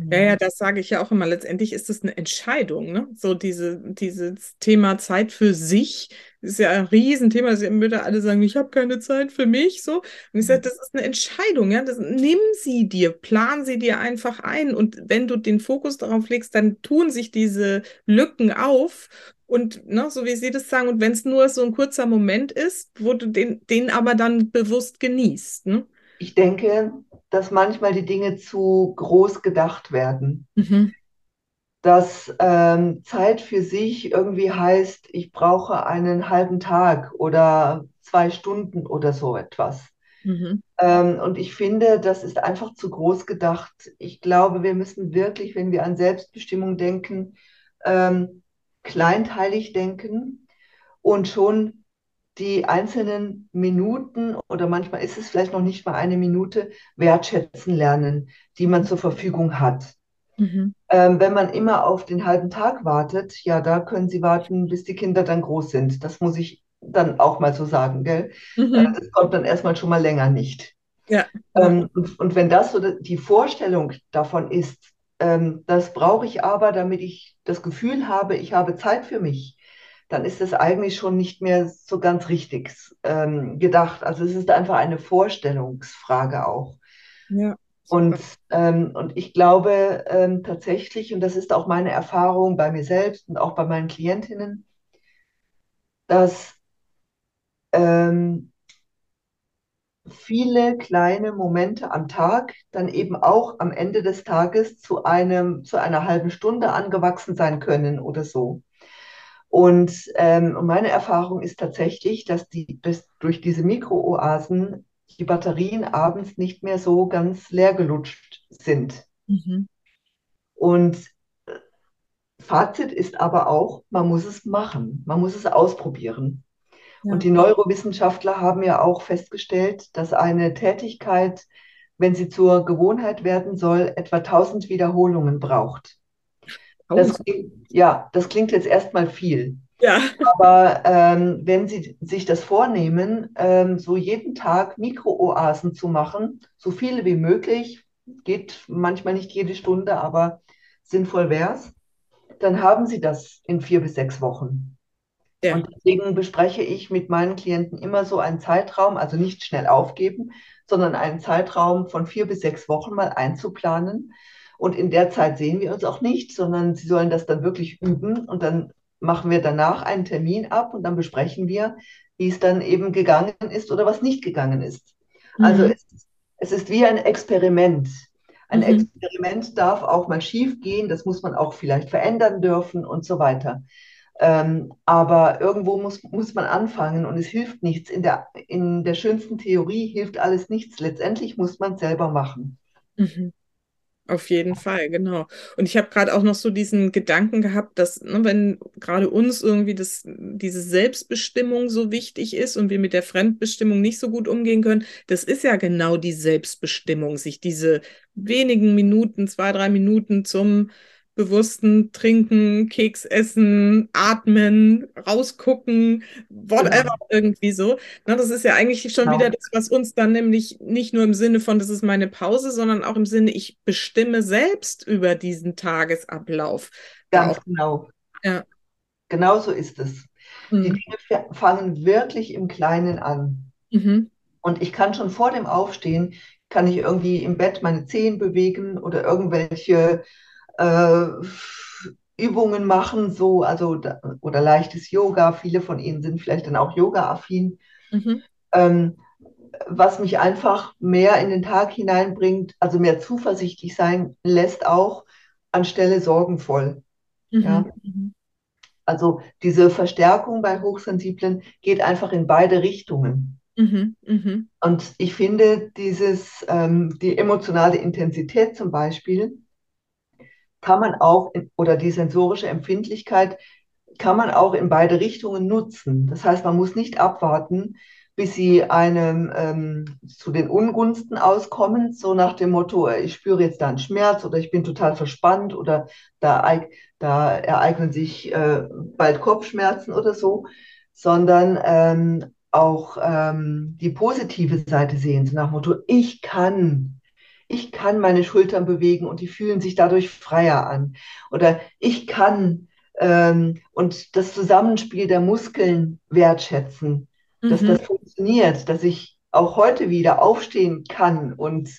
Ja, ja, das sage ich ja auch immer. Letztendlich ist es eine Entscheidung, ne? So diese, dieses Thema Zeit für sich ist ja ein Riesenthema. Sie würde alle sagen, ich habe keine Zeit für mich. So. Und ich sage, das ist eine Entscheidung, ja. Das, nimm sie dir, plan sie dir einfach ein. Und wenn du den Fokus darauf legst, dann tun sich diese Lücken auf. Und ne, so wie Sie das sagen, und wenn es nur so ein kurzer Moment ist, wo du den, den aber dann bewusst genießt. Ne? Ich denke, dass manchmal die Dinge zu groß gedacht werden. Mhm. Dass ähm, Zeit für sich irgendwie heißt, ich brauche einen halben Tag oder zwei Stunden oder so etwas. Mhm. Ähm, und ich finde, das ist einfach zu groß gedacht. Ich glaube, wir müssen wirklich, wenn wir an Selbstbestimmung denken, ähm, kleinteilig denken und schon die einzelnen Minuten oder manchmal ist es vielleicht noch nicht mal eine Minute wertschätzen lernen, die man zur Verfügung hat. Mhm. Ähm, wenn man immer auf den halben Tag wartet, ja, da können Sie warten, bis die Kinder dann groß sind. Das muss ich dann auch mal so sagen, gell? Mhm. Äh, das kommt dann erstmal schon mal länger nicht. Ja. Ähm, und, und, wenn das so die Vorstellung davon ist, ähm, das brauche ich aber, damit ich das Gefühl habe, ich habe Zeit für mich, dann ist es eigentlich schon nicht mehr so ganz richtig ähm, gedacht. Also es ist einfach eine Vorstellungsfrage auch. Ja. Und, ähm, und ich glaube ähm, tatsächlich, und das ist auch meine Erfahrung bei mir selbst und auch bei meinen Klientinnen, dass ähm, viele kleine Momente am Tag dann eben auch am Ende des Tages zu einem, zu einer halben Stunde angewachsen sein können oder so. Und ähm, meine Erfahrung ist tatsächlich, dass, die, dass durch diese Mikrooasen die Batterien abends nicht mehr so ganz leer gelutscht sind. Mhm. Und äh, Fazit ist aber auch, man muss es machen, man muss es ausprobieren. Ja. Und die Neurowissenschaftler haben ja auch festgestellt, dass eine Tätigkeit, wenn sie zur Gewohnheit werden soll, etwa 1000 Wiederholungen braucht. Das klingt, ja, das klingt jetzt erstmal viel. Ja. Aber ähm, wenn Sie sich das vornehmen, ähm, so jeden Tag Mikrooasen zu machen, so viele wie möglich, geht manchmal nicht jede Stunde, aber sinnvoll wäre es, dann haben Sie das in vier bis sechs Wochen. Ja. Und deswegen bespreche ich mit meinen Klienten immer so einen Zeitraum, also nicht schnell aufgeben, sondern einen Zeitraum von vier bis sechs Wochen mal einzuplanen. Und in der Zeit sehen wir uns auch nicht, sondern sie sollen das dann wirklich üben und dann machen wir danach einen Termin ab und dann besprechen wir, wie es dann eben gegangen ist oder was nicht gegangen ist. Also mhm. Also es, es, ist wie ein Experiment. Ein mhm. Experiment darf auch mal schief gehen, das muss man auch vielleicht verändern dürfen und so weiter. Ähm, aber irgendwo muss, muss man anfangen und es hilft nichts. In der, in der schönsten Theorie hilft alles nichts. Letztendlich muss man es selber machen. Mhm. Auf jeden Fall, genau. Und ich habe gerade auch noch so diesen Gedanken gehabt, dass, ne, wenn gerade uns irgendwie das, diese Selbstbestimmung so wichtig ist und wir mit der Fremdbestimmung nicht so gut umgehen können, das ist ja genau die Selbstbestimmung, sich diese wenigen Minuten, zwei, drei Minuten zum bewussten Trinken, Keks essen, atmen, rausgucken, whatever, genau. irgendwie so. Na, das ist ja eigentlich schon genau. wieder das, was uns dann nämlich nicht nur im Sinne von, das ist meine Pause, sondern auch im Sinne, ich bestimme selbst über diesen Tagesablauf. Ganz auch. genau. Ja. Genau so ist es. Mhm. Die Dinge fangen wirklich im Kleinen an. Mhm. Und ich kann schon vor dem Aufstehen, kann ich irgendwie im Bett meine Zehen bewegen oder irgendwelche äh, Übungen machen, so, also oder leichtes Yoga. Viele von Ihnen sind vielleicht dann auch Yoga-affin. Mhm. Ähm, was mich einfach mehr in den Tag hineinbringt, also mehr zuversichtlich sein lässt, auch anstelle sorgenvoll. Mhm. Ja? Mhm. Also diese Verstärkung bei Hochsensiblen geht einfach in beide Richtungen. Mhm, mh. Und ich finde, dieses, ähm, die emotionale Intensität zum Beispiel, kann man auch, oder die sensorische Empfindlichkeit kann man auch in beide Richtungen nutzen. Das heißt, man muss nicht abwarten, bis sie einem ähm, zu den Ungunsten auskommen, so nach dem Motto, ich spüre jetzt da einen Schmerz oder ich bin total verspannt oder da, da ereignen sich äh, bald Kopfschmerzen oder so, sondern ähm, auch ähm, die positive Seite sehen, so nach dem Motto, ich kann, ich kann meine Schultern bewegen und die fühlen sich dadurch freier an. Oder ich kann ähm, und das Zusammenspiel der Muskeln wertschätzen, mhm. dass das funktioniert, dass ich auch heute wieder aufstehen kann und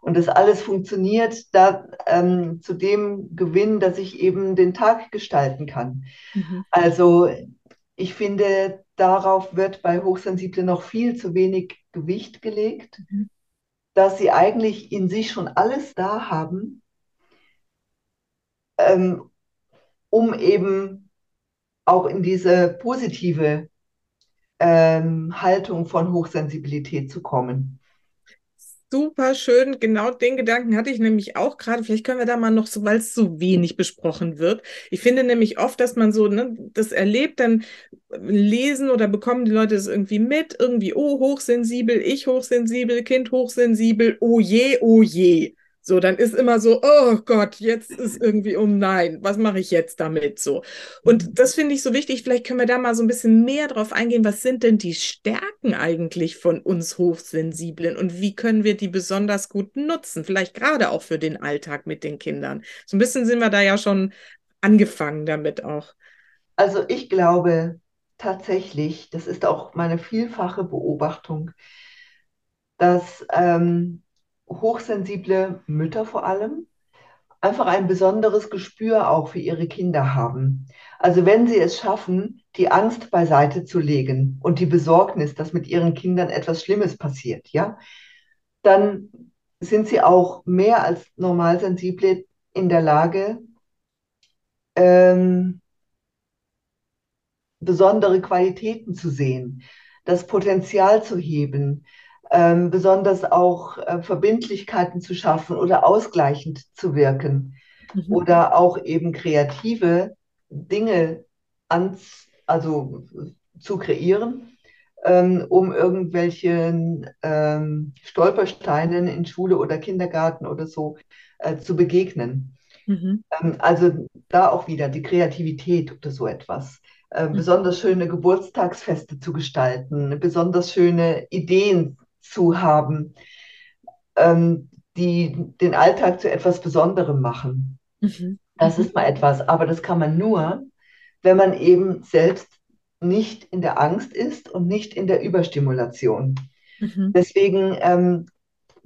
und das alles funktioniert da ähm, zu dem Gewinn, dass ich eben den Tag gestalten kann. Mhm. Also ich finde, darauf wird bei Hochsensiblen noch viel zu wenig Gewicht gelegt. Mhm dass sie eigentlich in sich schon alles da haben, ähm, um eben auch in diese positive ähm, Haltung von Hochsensibilität zu kommen super schön. Genau den Gedanken hatte ich nämlich auch gerade. Vielleicht können wir da mal noch so, weil es so wenig besprochen wird. Ich finde nämlich oft, dass man so ne, das erlebt, dann lesen oder bekommen die Leute das irgendwie mit. Irgendwie, oh, hochsensibel, ich hochsensibel, Kind hochsensibel, oh je, oh je. So, dann ist immer so, oh Gott, jetzt ist irgendwie, oh nein, was mache ich jetzt damit? So. Und mhm. das finde ich so wichtig. Vielleicht können wir da mal so ein bisschen mehr drauf eingehen. Was sind denn die Stärken eigentlich von uns Hochsensiblen und wie können wir die besonders gut nutzen? Vielleicht gerade auch für den Alltag mit den Kindern. So ein bisschen sind wir da ja schon angefangen damit auch. Also ich glaube tatsächlich, das ist auch meine vielfache Beobachtung, dass ähm, hochsensible Mütter vor allem einfach ein besonderes Gespür auch für ihre Kinder haben. Also wenn sie es schaffen, die Angst beiseite zu legen und die Besorgnis, dass mit ihren Kindern etwas Schlimmes passiert, ja, dann sind sie auch mehr als normalsensible in der Lage, ähm, besondere Qualitäten zu sehen, das Potenzial zu heben, ähm, besonders auch äh, Verbindlichkeiten zu schaffen oder ausgleichend zu wirken mhm. oder auch eben kreative Dinge ans, also zu kreieren, ähm, um irgendwelchen ähm, Stolpersteinen in Schule oder Kindergarten oder so äh, zu begegnen. Mhm. Ähm, also da auch wieder die Kreativität oder so etwas. Äh, mhm. Besonders schöne Geburtstagsfeste zu gestalten, besonders schöne Ideen zu haben, ähm, die den Alltag zu etwas Besonderem machen. Mhm. Das ist mal etwas, aber das kann man nur, wenn man eben selbst nicht in der Angst ist und nicht in der Überstimulation. Mhm. Deswegen ähm,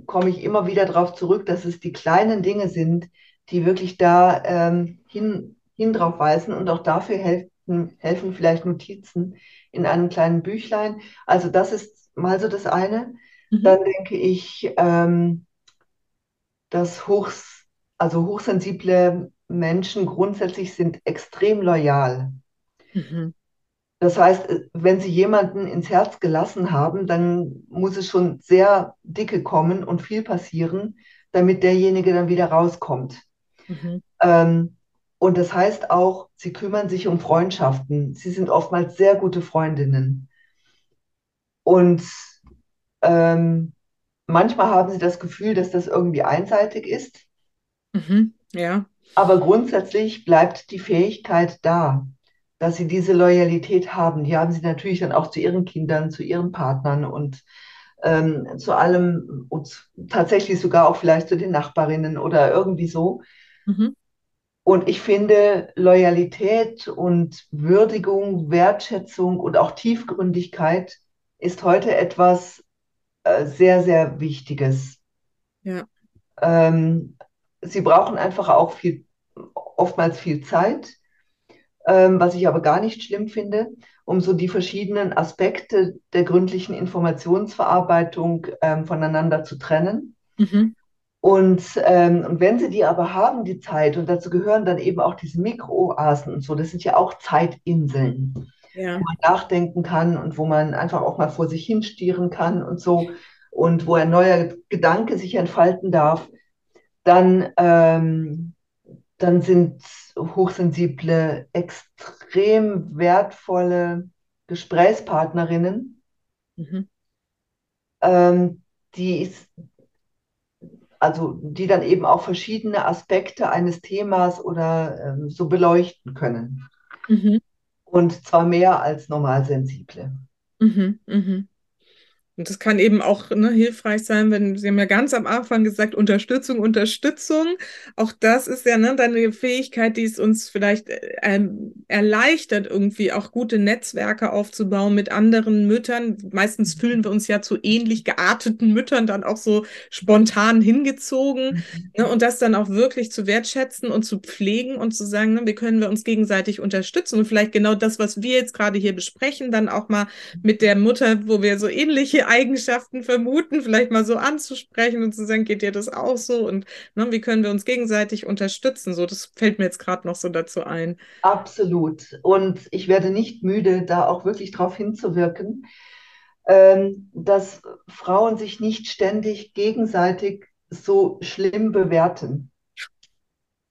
komme ich immer wieder darauf zurück, dass es die kleinen Dinge sind, die wirklich da ähm, hin, hin drauf weisen und auch dafür helfen, helfen vielleicht Notizen in einem kleinen Büchlein. Also das ist mal so das eine. Mhm. Dann denke ich, ähm, dass hochs, also hochsensible Menschen grundsätzlich sind extrem loyal. Mhm. Das heißt, wenn sie jemanden ins Herz gelassen haben, dann muss es schon sehr dicke kommen und viel passieren, damit derjenige dann wieder rauskommt. Mhm. Ähm, und das heißt auch, sie kümmern sich um Freundschaften. Sie sind oftmals sehr gute Freundinnen. Und ähm, manchmal haben sie das Gefühl, dass das irgendwie einseitig ist. Mhm. Ja. Aber grundsätzlich bleibt die Fähigkeit da, dass sie diese Loyalität haben. Die haben sie natürlich dann auch zu ihren Kindern, zu ihren Partnern und ähm, zu allem und tatsächlich sogar auch vielleicht zu den Nachbarinnen oder irgendwie so. Mhm. Und ich finde, Loyalität und Würdigung, Wertschätzung und auch Tiefgründigkeit ist heute etwas sehr, sehr Wichtiges. Ja. Ähm, sie brauchen einfach auch viel, oftmals viel Zeit, ähm, was ich aber gar nicht schlimm finde, um so die verschiedenen Aspekte der gründlichen Informationsverarbeitung ähm, voneinander zu trennen. Mhm. Und, ähm, und wenn sie die aber haben, die Zeit, und dazu gehören dann eben auch diese Mikrooasen und so, das sind ja auch Zeitinseln, ja. wo man nachdenken kann und wo man einfach auch mal vor sich hinstieren kann und so, und wo ein neuer Gedanke sich entfalten darf, dann, ähm, dann sind hochsensible, extrem wertvolle Gesprächspartnerinnen, mhm. ähm, die ist, also die dann eben auch verschiedene Aspekte eines Themas oder ähm, so beleuchten können. Mhm. Und zwar mehr als Normalsensible. Mhm, mhm. Und das kann eben auch ne, hilfreich sein, wenn Sie haben ja ganz am Anfang gesagt, Unterstützung, Unterstützung. Auch das ist ja ne, dann eine Fähigkeit, die es uns vielleicht äh, erleichtert, irgendwie auch gute Netzwerke aufzubauen mit anderen Müttern. Meistens fühlen wir uns ja zu ähnlich gearteten Müttern dann auch so spontan hingezogen. Mhm. Ne, und das dann auch wirklich zu wertschätzen und zu pflegen und zu sagen, ne, wie können wir uns gegenseitig unterstützen und vielleicht genau das, was wir jetzt gerade hier besprechen, dann auch mal mit der Mutter, wo wir so ähnliche Eigenschaften vermuten, vielleicht mal so anzusprechen und zu sagen, geht dir das auch so und ne, wie können wir uns gegenseitig unterstützen? So, das fällt mir jetzt gerade noch so dazu ein. Absolut. Und ich werde nicht müde, da auch wirklich darauf hinzuwirken, ähm, dass Frauen sich nicht ständig gegenseitig so schlimm bewerten.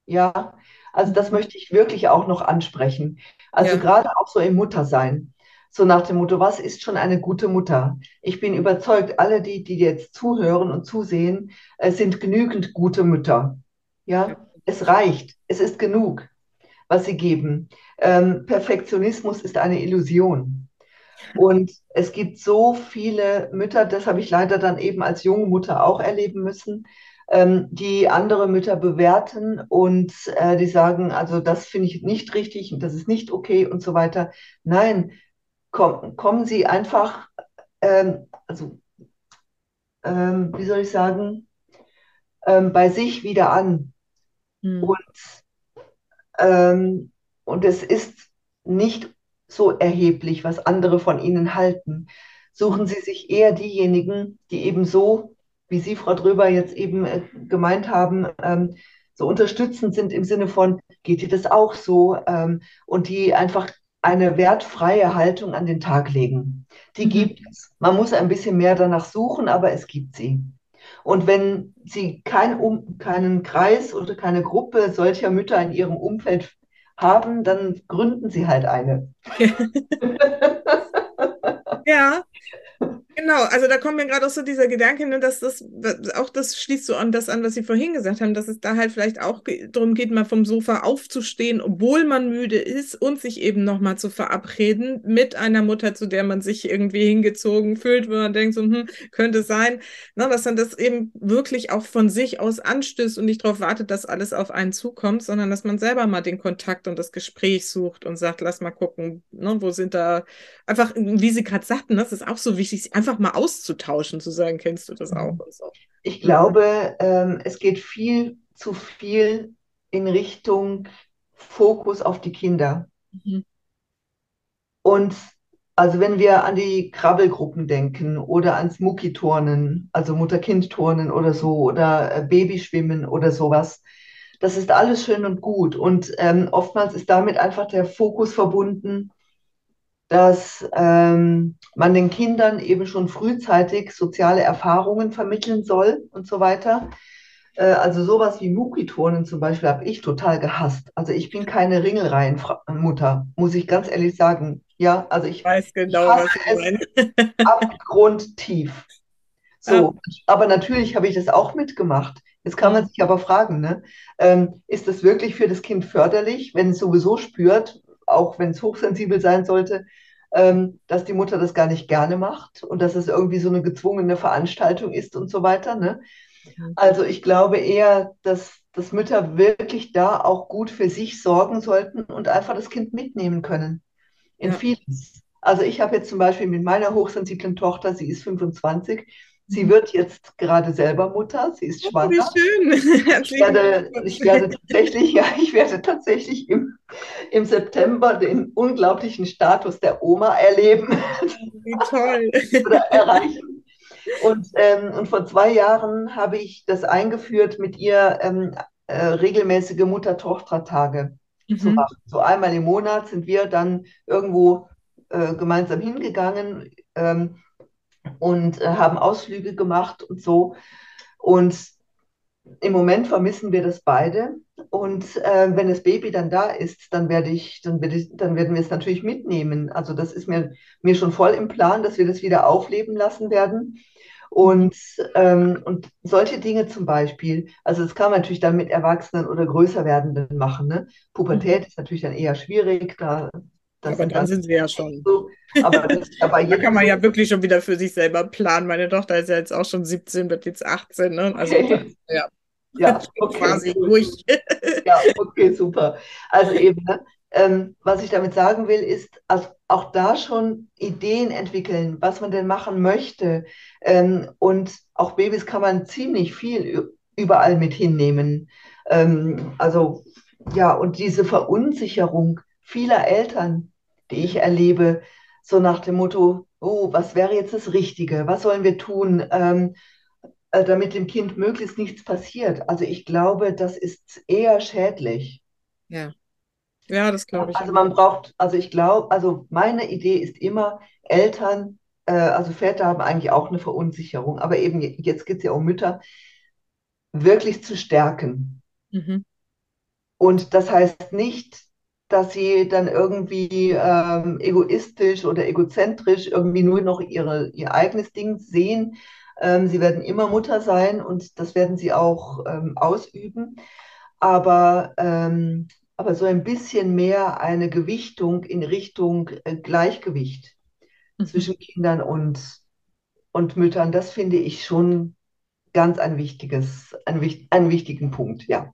Ja, also das möchte ich wirklich auch noch ansprechen. Also ja. gerade auch so im Muttersein. So nach dem Motto, was ist schon eine gute Mutter? Ich bin überzeugt, alle die, die jetzt zuhören und zusehen, äh, sind genügend gute Mütter. Ja, es reicht. Es ist genug, was sie geben. Ähm, Perfektionismus ist eine Illusion. Und es gibt so viele Mütter, das habe ich leider dann eben als junge Mutter auch erleben müssen, ähm, die andere Mütter bewerten und äh, die sagen, also das finde ich nicht richtig und das ist nicht okay und so weiter. Nein, komm, kommen Sie einfach, ähm, also ähm, wie soll ich sagen, ähm, bei sich wieder an. Mhm. Und, ähm, und es ist nicht so erheblich, was andere von Ihnen halten. Suchen Sie sich eher diejenigen, die eben so, wie Sie, Frau Dröber, jetzt eben äh, gemeint haben, ähm, so unterstützend sind im Sinne von, geht dir das auch so? Ähm, und die einfach eine wertfreie Haltung an den Tag legen. Die mhm. gibt es. Man muss ein bisschen mehr danach suchen, aber es gibt sie. Und wenn Sie kein, um, keinen Kreis oder keine Gruppe solcher Mütter in Ihrem Umfeld haben, dann gründen Sie halt eine. ja, Genau, also da kommt mir gerade auch so dieser Gedanke, ne, dass das auch das schließt so an das an, was Sie vorhin gesagt haben, dass es da halt vielleicht auch darum geht, mal vom Sofa aufzustehen, obwohl man müde ist und sich eben nochmal zu verabreden mit einer Mutter, zu der man sich irgendwie hingezogen fühlt, wo man denkt, so, hm, könnte sein, ne, dass man das eben wirklich auch von sich aus anstößt und nicht darauf wartet, dass alles auf einen zukommt, sondern dass man selber mal den Kontakt und das Gespräch sucht und sagt, lass mal gucken, ne, wo sind da einfach, wie Sie gerade sagten, das ist auch so wichtig, einfach einfach mal auszutauschen, zu sagen, kennst du das auch? Mhm. So. Ich glaube, ähm, es geht viel zu viel in Richtung Fokus auf die Kinder. Mhm. Und also wenn wir an die Krabbelgruppen denken oder ans Mucki-Turnen, also Mutter-Kind-Turnen oder so, oder äh, Babyschwimmen oder sowas, das ist alles schön und gut. Und ähm, oftmals ist damit einfach der Fokus verbunden, dass ähm, man den Kindern eben schon frühzeitig soziale Erfahrungen vermitteln soll und so weiter. Äh, also sowas wie Mukiturnen zum Beispiel habe ich total gehasst. Also ich bin keine Ringelreihenmutter, muss ich ganz ehrlich sagen. Ja, also ich, weiß genau, ich was meinst. abgrundtief. So, ja. aber natürlich habe ich das auch mitgemacht. Jetzt kann man sich aber fragen, ne? Ähm, ist das wirklich für das Kind förderlich, wenn es sowieso spürt, auch wenn es hochsensibel sein sollte, ähm, dass die Mutter das gar nicht gerne macht und dass es irgendwie so eine gezwungene Veranstaltung ist und so weiter. Ne? Also ich glaube eher, dass, dass Mütter wirklich da auch gut für sich sorgen sollten und einfach das Kind mitnehmen können in ja. vieles. Also ich habe jetzt zum Beispiel mit meiner hochsensiblen Tochter, sie ist 25, Sie wird jetzt gerade selber Mutter, sie ist schwanger. Oh, wie schön. Ich werde, ich werde tatsächlich, ja, ich werde tatsächlich im, im September den unglaublichen Status der Oma erleben. Wie toll. oder erreichen. Und, ähm, und vor zwei Jahren habe ich das eingeführt, mit ihr ähm, äh, regelmäßige Mutter-Tochter-Tage mhm. zu machen. So einmal im Monat sind wir dann irgendwo äh, gemeinsam hingegangen. Ähm, und äh, haben Ausflüge gemacht und so. Und im Moment vermissen wir das beide. Und äh, wenn das Baby dann da ist, dann werde ich, dann werde ich, dann werden wir es natürlich mitnehmen. Also das ist mir, mir schon voll im Plan, dass wir das wieder aufleben lassen werden. Und, ähm, und solche Dinge zum Beispiel, also das kann man natürlich dann mit Erwachsenen oder größer werdenden machen. Ne? Pubertät mhm. ist natürlich dann eher schwierig, da das aber dann sind sie ja schon. So, aber, das, aber da kann man ja wirklich schon wieder für sich selber planen. Meine Tochter ist ja jetzt auch schon 17, wird jetzt 18. Ne? Also okay. ja. Ja, okay. quasi durch. ja, okay, super. Also eben, ne? ähm, was ich damit sagen will, ist, also auch da schon Ideen entwickeln, was man denn machen möchte. Ähm, und auch Babys kann man ziemlich viel überall mit hinnehmen. Ähm, also ja, und diese Verunsicherung, vieler Eltern, die ich erlebe, so nach dem Motto, oh, was wäre jetzt das Richtige? Was sollen wir tun, ähm, äh, damit dem Kind möglichst nichts passiert? Also ich glaube, das ist eher schädlich. Ja. Ja, das glaube ich. Also man braucht, also ich glaube, also meine Idee ist immer, Eltern, äh, also Väter haben eigentlich auch eine Verunsicherung, aber eben jetzt geht es ja um Mütter, wirklich zu stärken. Mhm. Und das heißt nicht, dass sie dann irgendwie ähm, egoistisch oder egozentrisch irgendwie nur noch ihre, ihr eigenes Ding sehen. Ähm, sie werden immer Mutter sein und das werden sie auch ähm, ausüben. Aber, ähm, aber so ein bisschen mehr eine Gewichtung in Richtung äh, Gleichgewicht mhm. zwischen Kindern und, und Müttern, das finde ich schon ganz ein wichtiges, ein, einen wichtigen Punkt, ja.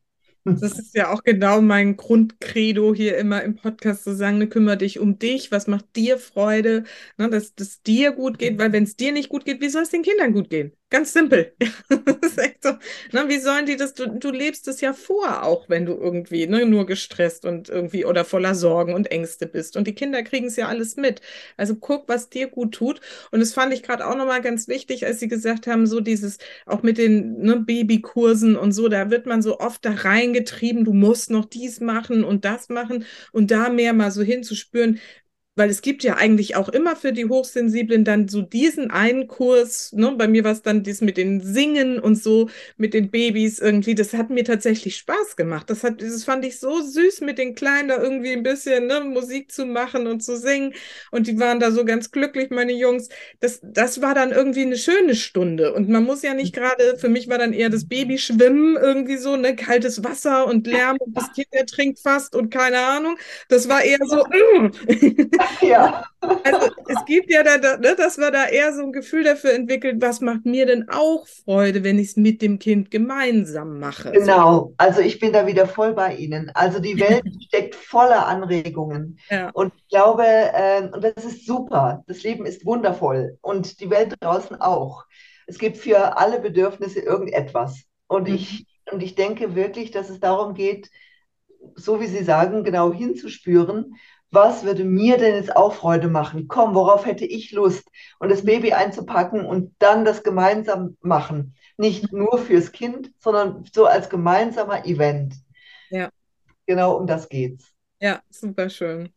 Das ist ja auch genau mein Grundcredo hier immer im Podcast zu sagen, ne, kümmere dich um dich, was macht dir Freude, ne, dass es dir gut geht, weil wenn es dir nicht gut geht, wie soll es den Kindern gut gehen? Ganz simpel. so. Ne, wie sollen die das? Du, du lebst es ja vor, auch wenn du irgendwie ne, nur gestresst und irgendwie oder voller Sorgen und Ängste bist. Und die Kinder kriegen es ja alles mit. Also guck, was dir gut tut. Und das fand ich gerade auch nochmal ganz wichtig, als sie gesagt haben, so dieses, auch mit den ne, Babykursen und so, da wird man so oft da reingetrieben, du musst noch dies machen und das machen und da mehr mal so hinzuspüren, weil es gibt ja eigentlich auch immer für die Hochsensiblen dann so diesen einen Kurs, ne? Bei mir war es dann das mit den Singen und so, mit den Babys irgendwie. Das hat mir tatsächlich Spaß gemacht. Das hat, das fand ich so süß, mit den Kleinen da irgendwie ein bisschen ne, Musik zu machen und zu singen. Und die waren da so ganz glücklich, meine Jungs. Das, das war dann irgendwie eine schöne Stunde. Und man muss ja nicht gerade, für mich war dann eher das Babyschwimmen irgendwie so, ne, kaltes Wasser und Lärm und das Kind ertrinkt fast und keine Ahnung. Das war eher so, Ja. Also es gibt ja da, ne, dass wir da eher so ein Gefühl dafür entwickeln, was macht mir denn auch Freude, wenn ich es mit dem Kind gemeinsam mache. Genau, also ich bin da wieder voll bei Ihnen. Also die Welt steckt voller Anregungen. Ja. Und ich glaube, äh, und das ist super, das Leben ist wundervoll und die Welt draußen auch. Es gibt für alle Bedürfnisse irgendetwas. Und, mhm. ich, und ich denke wirklich, dass es darum geht, so wie Sie sagen, genau hinzuspüren was würde mir denn jetzt auch Freude machen? Komm, worauf hätte ich Lust? Und das Baby einzupacken und dann das gemeinsam machen. Nicht nur fürs Kind, sondern so als gemeinsamer Event. Ja. Genau um das geht's. Ja, super schön.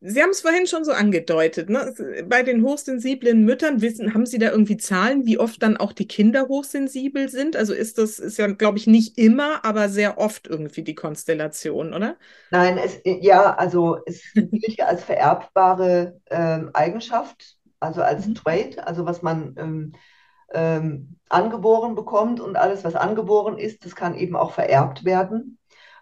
Sie haben es vorhin schon so angedeutet, ne? Bei den hochsensiblen Müttern wissen, haben Sie da irgendwie Zahlen, wie oft dann auch die Kinder hochsensibel sind? Also ist das, ist ja, glaube ich, nicht immer, aber sehr oft irgendwie die Konstellation, oder? Nein, es, ja, also es gilt ja als vererbbare ähm, Eigenschaft, also als mhm. Trait, also was man ähm, ähm, angeboren bekommt und alles, was angeboren ist, das kann eben auch vererbt werden.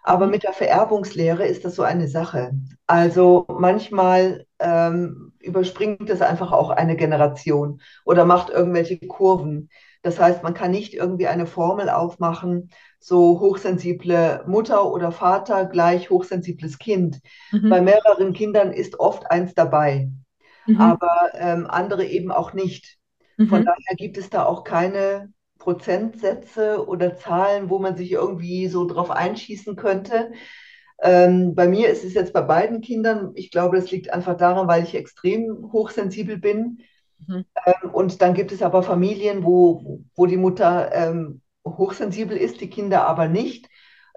Aber mhm. mit der Vererbungslehre ist das so eine Sache. Also manchmal ähm, überspringt es einfach auch eine Generation oder macht irgendwelche Kurven. Das heißt, man kann nicht irgendwie eine Formel aufmachen, so hochsensible Mutter oder Vater gleich hochsensibles Kind. Mhm. Bei mehreren Kindern ist oft eins dabei, mhm. aber ähm, andere eben auch nicht. Von mhm. daher gibt es da auch keine Prozentsätze oder Zahlen, wo man sich irgendwie so drauf einschießen könnte. Ähm, bei mir ist es jetzt bei beiden Kindern, ich glaube, das liegt einfach daran, weil ich extrem hochsensibel bin. Mhm. Ähm, und dann gibt es aber Familien, wo, wo die Mutter ähm, hochsensibel ist, die Kinder aber nicht.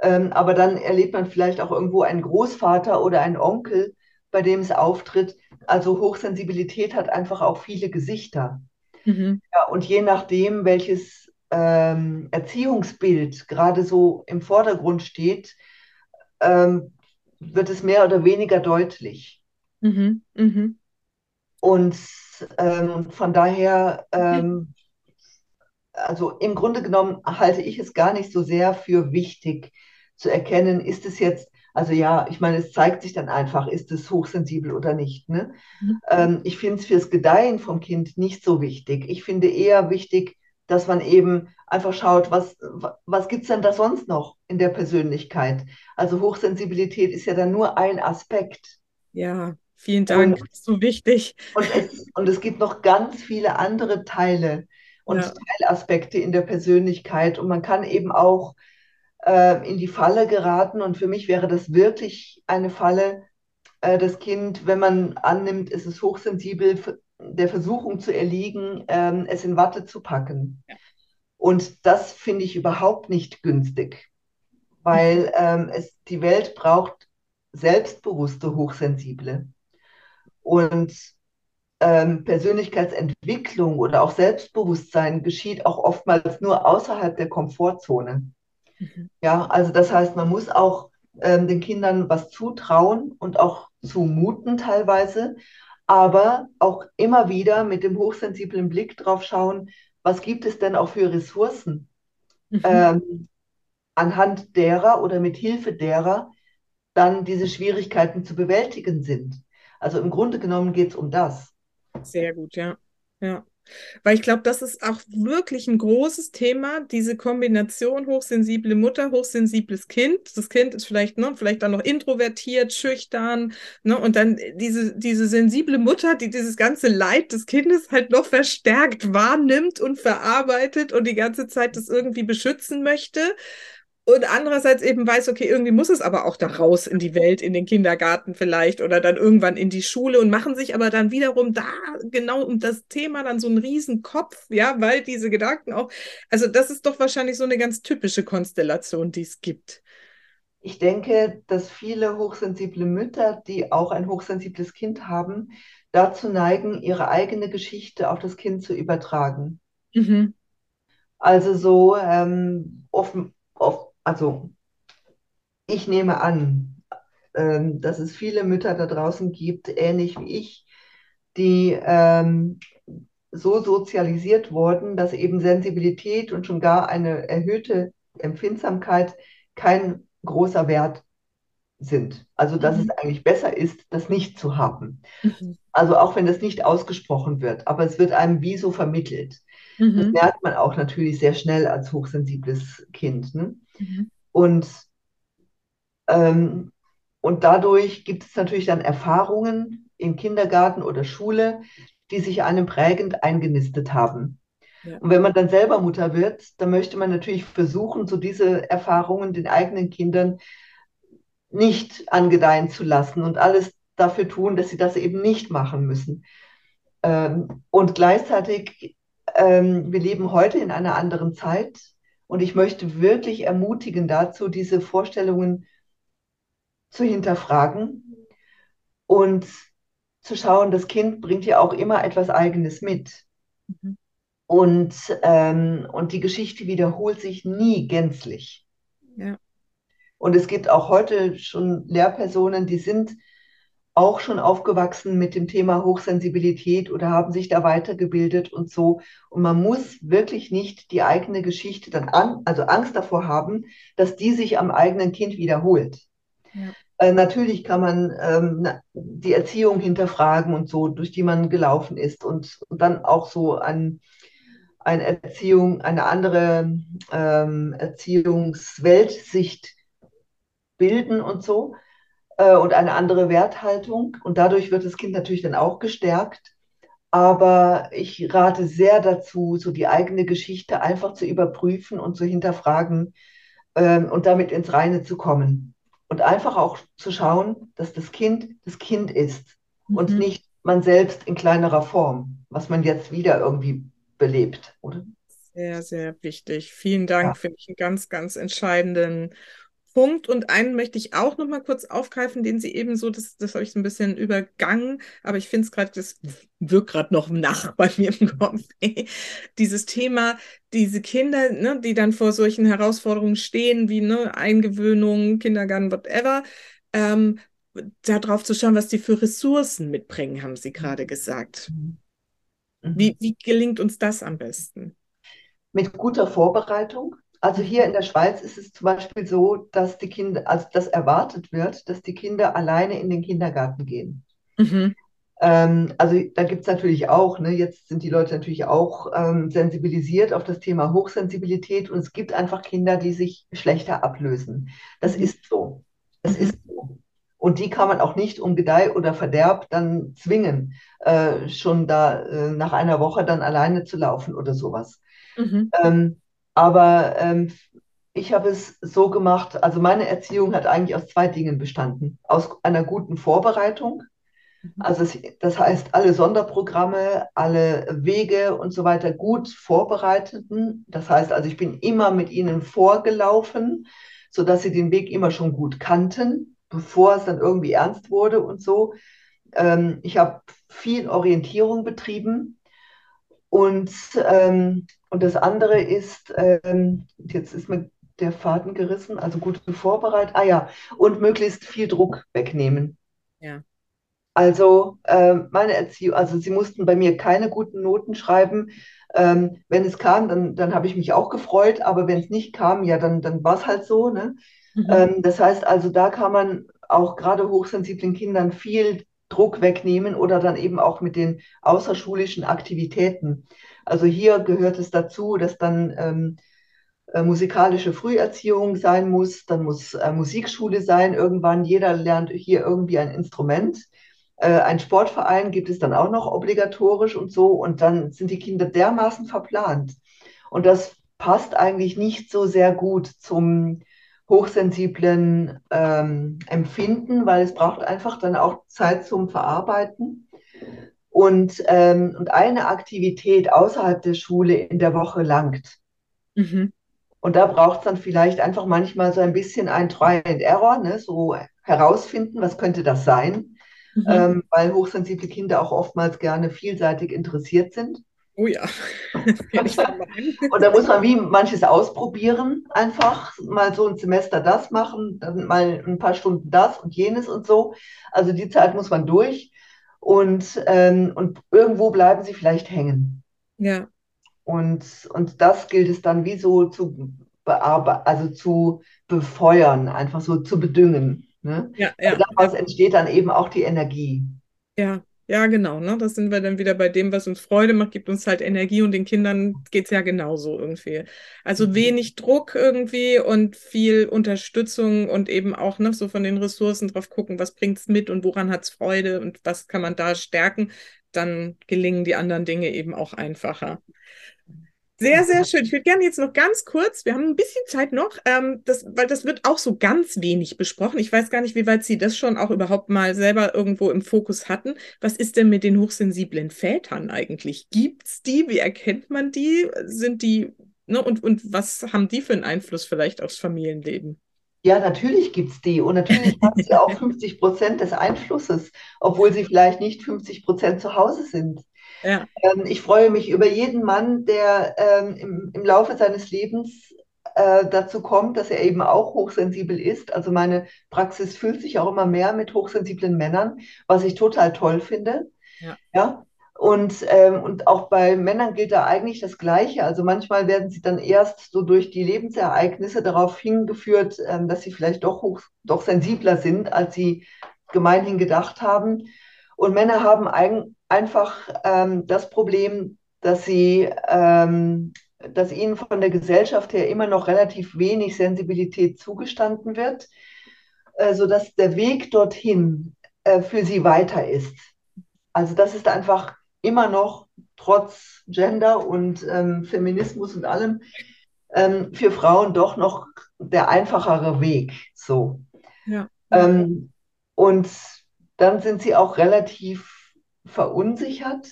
Ähm, aber dann erlebt man vielleicht auch irgendwo einen Großvater oder einen Onkel, bei dem es auftritt. Also Hochsensibilität hat einfach auch viele Gesichter. Mhm. Ja, und je nachdem, welches ähm, Erziehungsbild gerade so im Vordergrund steht, ähm, wird es mehr oder weniger deutlich. Mhm. Mhm. Und ähm, von daher, ähm, also im Grunde genommen halte ich es gar nicht so sehr für wichtig zu erkennen, ist es jetzt, also ja, ich meine, es zeigt sich dann einfach, ist es hochsensibel oder nicht. Ne? Mhm. Ähm, ich finde es fürs Gedeihen vom Kind nicht so wichtig. Ich finde eher wichtig, dass man eben einfach schaut, was, was gibt es denn da sonst noch in der Persönlichkeit? Also Hochsensibilität ist ja dann nur ein Aspekt. Ja, vielen Dank, und, so wichtig. Und es, und es gibt noch ganz viele andere Teile und ja. Teilaspekte in der Persönlichkeit und man kann eben auch äh, in die Falle geraten und für mich wäre das wirklich eine Falle, äh, das Kind, wenn man annimmt, es ist hochsensibel, der Versuchung zu erliegen, ähm, es in Watte zu packen. Ja. Und das finde ich überhaupt nicht günstig, weil ähm, es, die Welt braucht selbstbewusste Hochsensible. Und ähm, Persönlichkeitsentwicklung oder auch Selbstbewusstsein geschieht auch oftmals nur außerhalb der Komfortzone. Mhm. Ja, also das heißt, man muss auch ähm, den Kindern was zutrauen und auch zumuten teilweise, aber auch immer wieder mit dem hochsensiblen Blick drauf schauen, was gibt es denn auch für Ressourcen, mhm. ähm, anhand derer oder mit Hilfe derer dann diese Schwierigkeiten zu bewältigen sind. Also im Grunde genommen geht es um das. Sehr gut, ja. Ja. Weil ich glaube, das ist auch wirklich ein großes Thema, diese Kombination hochsensible Mutter, hochsensibles Kind. Das Kind ist vielleicht, ne, vielleicht dann noch introvertiert, schüchtern, ne, und dann diese, diese sensible Mutter, die dieses ganze Leid des Kindes halt noch verstärkt wahrnimmt und verarbeitet und die ganze Zeit das irgendwie beschützen möchte und andererseits eben weiß, okay, irgendwie muss es aber auch da raus in die Welt, in den Kindergarten vielleicht oder dann irgendwann in die Schule und machen sich aber dann wiederum da genau um das Thema dann so einen Riesenkopf, ja, weil diese Gedanken auch, also das ist doch wahrscheinlich so eine ganz typische Konstellation, die es gibt. ich denke, dass viele hochsensible Mütter, die auch ein hochsensibles Kind haben, dazu neigen, ihre eigene Geschichte auf das Kind zu übertragen. Mhm. Also so ähm, offen, oft, also ich nehme an, ähm, dass es viele Mütter da draußen gibt, ähnlich wie ich, die ähm, so sozialisiert wurden, dass eben Sensibilität und schon gar eine erhöhte Empfindsamkeit kein großer Wert sind. Also dass mhm. es eigentlich besser ist, das nicht zu haben. Mhm. Also auch wenn das nicht ausgesprochen wird, aber es wird einem wie so vermittelt. Mhm. Das merkt man auch natürlich sehr schnell als hochsensibles Kind. Ne? Mhm. Und, ähm, und dadurch gibt es natürlich dann Erfahrungen im Kindergarten oder Schule, die sich einem prägend eingenistet haben. Ja. Und wenn man dann selber Mutter wird, dann möchte man natürlich versuchen, so diese Erfahrungen den eigenen Kindern nicht angedeihen zu lassen und alles dafür tun, dass sie das eben nicht machen müssen. Ähm, und gleichzeitig, ähm, wir leben heute in einer anderen Zeit und ich möchte wirklich ermutigen dazu, diese Vorstellungen zu hinterfragen und zu schauen, das Kind bringt ja auch immer etwas Eigenes mit. Mhm. Und, ähm, und die Geschichte wiederholt sich nie gänzlich. Ja. Und es gibt auch heute schon Lehrpersonen, die sind auch schon aufgewachsen mit dem Thema Hochsensibilität oder haben sich da weitergebildet und so. Und man muss wirklich nicht die eigene Geschichte dann an, also Angst davor haben, dass die sich am eigenen Kind wiederholt. Ja. Äh, natürlich kann man ähm, die Erziehung hinterfragen und so, durch die man gelaufen ist und, und dann auch so ein, eine Erziehung, eine andere ähm, Erziehungsweltsicht bilden und so äh, und eine andere Werthaltung. Und dadurch wird das Kind natürlich dann auch gestärkt. Aber ich rate sehr dazu, so die eigene Geschichte einfach zu überprüfen und zu hinterfragen ähm, und damit ins Reine zu kommen. Und einfach auch zu schauen, dass das Kind das Kind ist mhm. und nicht man selbst in kleinerer Form, was man jetzt wieder irgendwie belebt, oder? Sehr, sehr wichtig. Vielen Dank, ja. finde ich einen ganz, ganz entscheidenden Punkt und einen möchte ich auch noch mal kurz aufgreifen, den Sie eben so, das, das habe ich so ein bisschen übergangen, aber ich finde es gerade, das wirkt gerade noch nach bei mir im Kopf. Dieses Thema, diese Kinder, ne, die dann vor solchen Herausforderungen stehen, wie ne, Eingewöhnung, Kindergarten, whatever, ähm, darauf zu schauen, was die für Ressourcen mitbringen, haben Sie gerade gesagt. Mhm. Wie, wie gelingt uns das am besten? Mit guter Vorbereitung also hier in der Schweiz ist es zum Beispiel so, dass die Kinder, also dass erwartet wird, dass die Kinder alleine in den Kindergarten gehen. Mhm. Ähm, also da gibt es natürlich auch, ne, jetzt sind die Leute natürlich auch ähm, sensibilisiert auf das Thema Hochsensibilität und es gibt einfach Kinder, die sich schlechter ablösen. Das mhm. ist so. Das mhm. ist so. Und die kann man auch nicht um Gedeih oder Verderb dann zwingen, äh, schon da äh, nach einer Woche dann alleine zu laufen oder sowas. Mhm. Ähm, aber ähm, ich habe es so gemacht, also meine Erziehung hat eigentlich aus zwei Dingen bestanden. Aus einer guten Vorbereitung, mhm. also es, das heißt, alle Sonderprogramme, alle Wege und so weiter gut vorbereiteten. Das heißt also, ich bin immer mit ihnen vorgelaufen, sodass sie den Weg immer schon gut kannten, bevor es dann irgendwie ernst wurde und so. Ähm, ich habe viel Orientierung betrieben und ähm, und das andere ist, ähm, jetzt ist mir der Faden gerissen, also gut vorbereitet. Ah ja, und möglichst viel Druck wegnehmen. Ja. Also äh, meine Erziehung, also sie mussten bei mir keine guten Noten schreiben. Ähm, wenn es kam, dann, dann habe ich mich auch gefreut, aber wenn es nicht kam, ja, dann, dann war es halt so. Ne? Mhm. Ähm, das heißt also, da kann man auch gerade hochsensiblen Kindern viel Druck wegnehmen oder dann eben auch mit den außerschulischen Aktivitäten. Also hier gehört es dazu, dass dann ähm, äh, musikalische Früherziehung sein muss, dann muss äh, Musikschule sein irgendwann. Jeder lernt hier irgendwie ein Instrument. Äh, ein Sportverein gibt es dann auch noch obligatorisch und so. Und dann sind die Kinder dermaßen verplant. Und das passt eigentlich nicht so sehr gut zum hochsensiblen ähm, Empfinden, weil es braucht einfach dann auch Zeit zum Verarbeiten. Und, ähm, und eine Aktivität außerhalb der Schule in der Woche langt. Mhm. Und da braucht es dann vielleicht einfach manchmal so ein bisschen ein Try and Error, ne? so herausfinden, was könnte das sein, mhm. ähm, weil hochsensible Kinder auch oftmals gerne vielseitig interessiert sind. Oh ja. und da muss man wie manches ausprobieren, einfach mal so ein Semester das machen, dann mal ein paar Stunden das und jenes und so. Also die Zeit muss man durch und, ähm, und irgendwo bleiben sie vielleicht hängen. Ja. Und, und das gilt es dann wie so zu bearbeiten, also zu befeuern, einfach so zu bedüngen. Ne? Ja, ja, daraus ja. entsteht dann eben auch die Energie. Ja, ja, genau. Ne? Das sind wir dann wieder bei dem, was uns Freude macht, gibt uns halt Energie und den Kindern geht es ja genauso irgendwie. Also mhm. wenig Druck irgendwie und viel Unterstützung und eben auch ne, so von den Ressourcen drauf gucken, was bringt es mit und woran hat es Freude und was kann man da stärken. Dann gelingen die anderen Dinge eben auch einfacher. Sehr, sehr schön. Ich würde gerne jetzt noch ganz kurz, wir haben ein bisschen Zeit noch, ähm, das, weil das wird auch so ganz wenig besprochen. Ich weiß gar nicht, wie weit Sie das schon auch überhaupt mal selber irgendwo im Fokus hatten. Was ist denn mit den hochsensiblen Vätern eigentlich? Gibt es die? Wie erkennt man die? Sind die, ne, und, und was haben die für einen Einfluss vielleicht aufs Familienleben? Ja, natürlich gibt es die und natürlich haben sie auch 50 Prozent des Einflusses, obwohl sie vielleicht nicht 50 Prozent zu Hause sind. Ja. Ähm, ich freue mich über jeden Mann, der ähm, im, im Laufe seines Lebens äh, dazu kommt, dass er eben auch hochsensibel ist. Also meine Praxis fühlt sich auch immer mehr mit hochsensiblen Männern, was ich total toll finde. Ja. ja? Und, ähm, und auch bei Männern gilt da eigentlich das Gleiche. Also manchmal werden sie dann erst so durch die Lebensereignisse darauf hingeführt, ähm, dass sie vielleicht doch, hoch, doch sensibler sind, als sie gemeinhin gedacht haben. Und Männer haben ein, einfach ähm, das Problem, dass sie, ähm, dass ihnen von der Gesellschaft her immer noch relativ wenig Sensibilität zugestanden wird, äh, sodass der Weg dorthin äh, für sie weiter ist. Also das ist einfach immer noch trotz Gender und ähm, Feminismus und allem ähm, für Frauen doch noch der einfachere Weg. So. Ja. Ähm, und dann sind sie auch relativ verunsichert,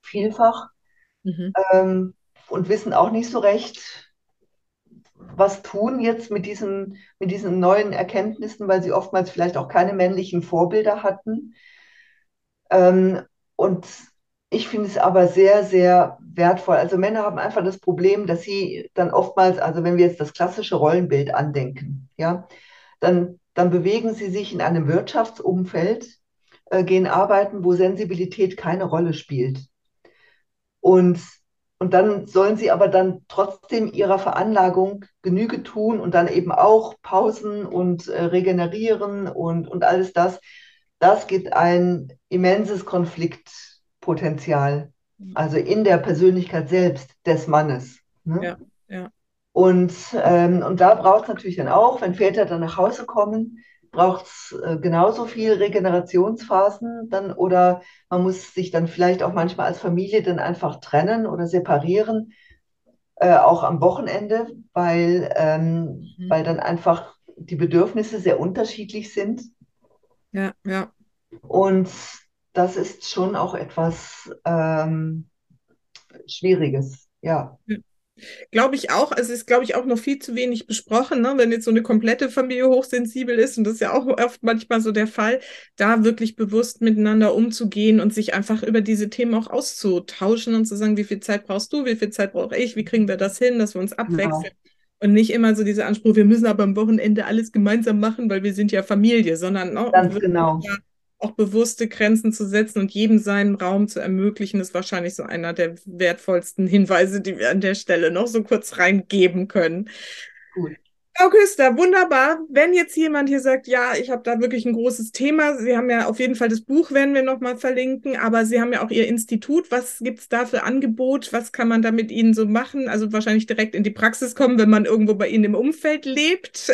vielfach, mhm. ähm, und wissen auch nicht so recht, was tun jetzt mit diesen, mit diesen neuen Erkenntnissen, weil sie oftmals vielleicht auch keine männlichen Vorbilder hatten. Ähm, und ich finde es aber sehr, sehr wertvoll. Also Männer haben einfach das Problem, dass sie dann oftmals, also wenn wir jetzt das klassische Rollenbild andenken, ja, dann dann bewegen sie sich in einem Wirtschaftsumfeld, äh, gehen arbeiten, wo Sensibilität keine Rolle spielt. Und, und dann sollen sie aber dann trotzdem ihrer Veranlagung Genüge tun und dann eben auch Pausen und äh, regenerieren und, und alles das. Das gibt ein immenses Konfliktpotenzial, also in der Persönlichkeit selbst des Mannes. Ne? Ja, ja. Und, ähm, und da braucht es natürlich dann auch, wenn Väter dann nach Hause kommen, braucht es äh, genauso viel Regenerationsphasen dann oder man muss sich dann vielleicht auch manchmal als Familie dann einfach trennen oder separieren, äh, auch am Wochenende, weil, ähm, mhm. weil dann einfach die Bedürfnisse sehr unterschiedlich sind. Ja, ja. Und das ist schon auch etwas ähm, Schwieriges, ja. ja. Glaube ich auch. Also es ist, glaube ich, auch noch viel zu wenig besprochen, ne? wenn jetzt so eine komplette Familie hochsensibel ist, und das ist ja auch oft manchmal so der Fall, da wirklich bewusst miteinander umzugehen und sich einfach über diese Themen auch auszutauschen und zu sagen, wie viel Zeit brauchst du, wie viel Zeit brauche ich, wie kriegen wir das hin, dass wir uns genau. abwechseln. Genau. Und nicht immer so dieser Anspruch, wir müssen aber am Wochenende alles gemeinsam machen, weil wir sind ja Familie, sondern ne, Ganz genau. Ja, auch bewusste Grenzen zu setzen und jedem seinen Raum zu ermöglichen, ist wahrscheinlich so einer der wertvollsten Hinweise, die wir an der Stelle noch so kurz reingeben können. Gut. Frau Küster, wunderbar. Wenn jetzt jemand hier sagt, ja, ich habe da wirklich ein großes Thema, Sie haben ja auf jeden Fall das Buch, werden wir nochmal verlinken, aber Sie haben ja auch Ihr Institut. Was gibt es da für Angebot? Was kann man da mit Ihnen so machen? Also wahrscheinlich direkt in die Praxis kommen, wenn man irgendwo bei Ihnen im Umfeld lebt.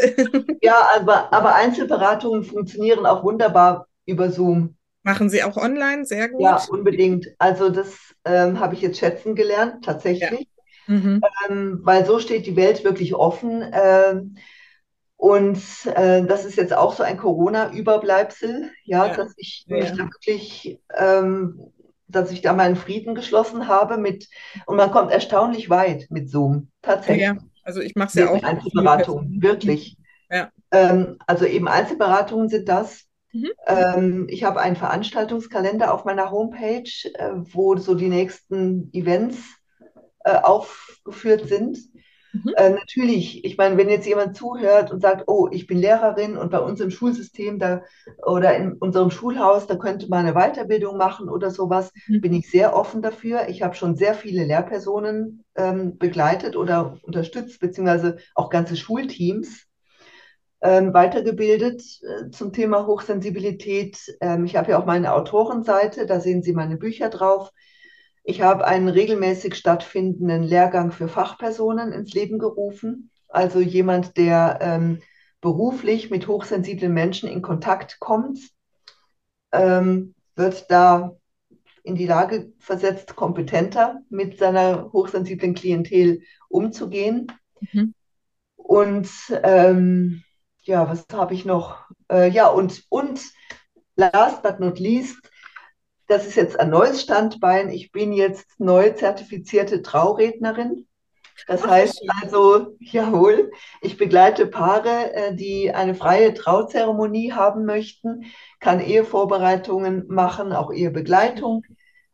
Ja, aber, aber Einzelberatungen funktionieren auch wunderbar über Zoom. Machen Sie auch online? Sehr gut. Ja, unbedingt. Also das ähm, habe ich jetzt schätzen gelernt, tatsächlich. Ja. Mhm. Ähm, weil so steht die Welt wirklich offen. Ähm, und äh, das ist jetzt auch so ein Corona-Überbleibsel, ja, ja, dass ich mich ja. wirklich ähm, dass ich da meinen Frieden geschlossen habe mit, und man kommt erstaunlich weit mit Zoom, tatsächlich. Ja, also ich mache es ja auch. Einzelberatungen, wirklich. Ja. Ähm, also eben Einzelberatungen sind das. Mhm. Ähm, ich habe einen Veranstaltungskalender auf meiner Homepage, äh, wo so die nächsten Events äh, aufgeführt sind. Mhm. Äh, natürlich, ich meine, wenn jetzt jemand zuhört und sagt, oh, ich bin Lehrerin und bei uns im Schulsystem da oder in unserem Schulhaus, da könnte man eine Weiterbildung machen oder sowas, mhm. bin ich sehr offen dafür. Ich habe schon sehr viele Lehrpersonen ähm, begleitet oder unterstützt, beziehungsweise auch ganze Schulteams ähm, weitergebildet äh, zum Thema Hochsensibilität. Ähm, ich habe ja auch meine Autorenseite, da sehen Sie meine Bücher drauf. Ich habe einen regelmäßig stattfindenden Lehrgang für Fachpersonen ins Leben gerufen. Also jemand, der ähm, beruflich mit hochsensiblen Menschen in Kontakt kommt, ähm, wird da in die Lage versetzt, kompetenter mit seiner hochsensiblen Klientel umzugehen. Mhm. Und ähm, ja, was habe ich noch? Äh, ja, und, und last but not least, das ist jetzt ein neues Standbein. Ich bin jetzt neu zertifizierte Traurednerin. Das Ach, heißt also, jawohl, ich begleite Paare, äh, die eine freie Trauzeremonie haben möchten, kann Ehevorbereitungen machen, auch Ehebegleitung.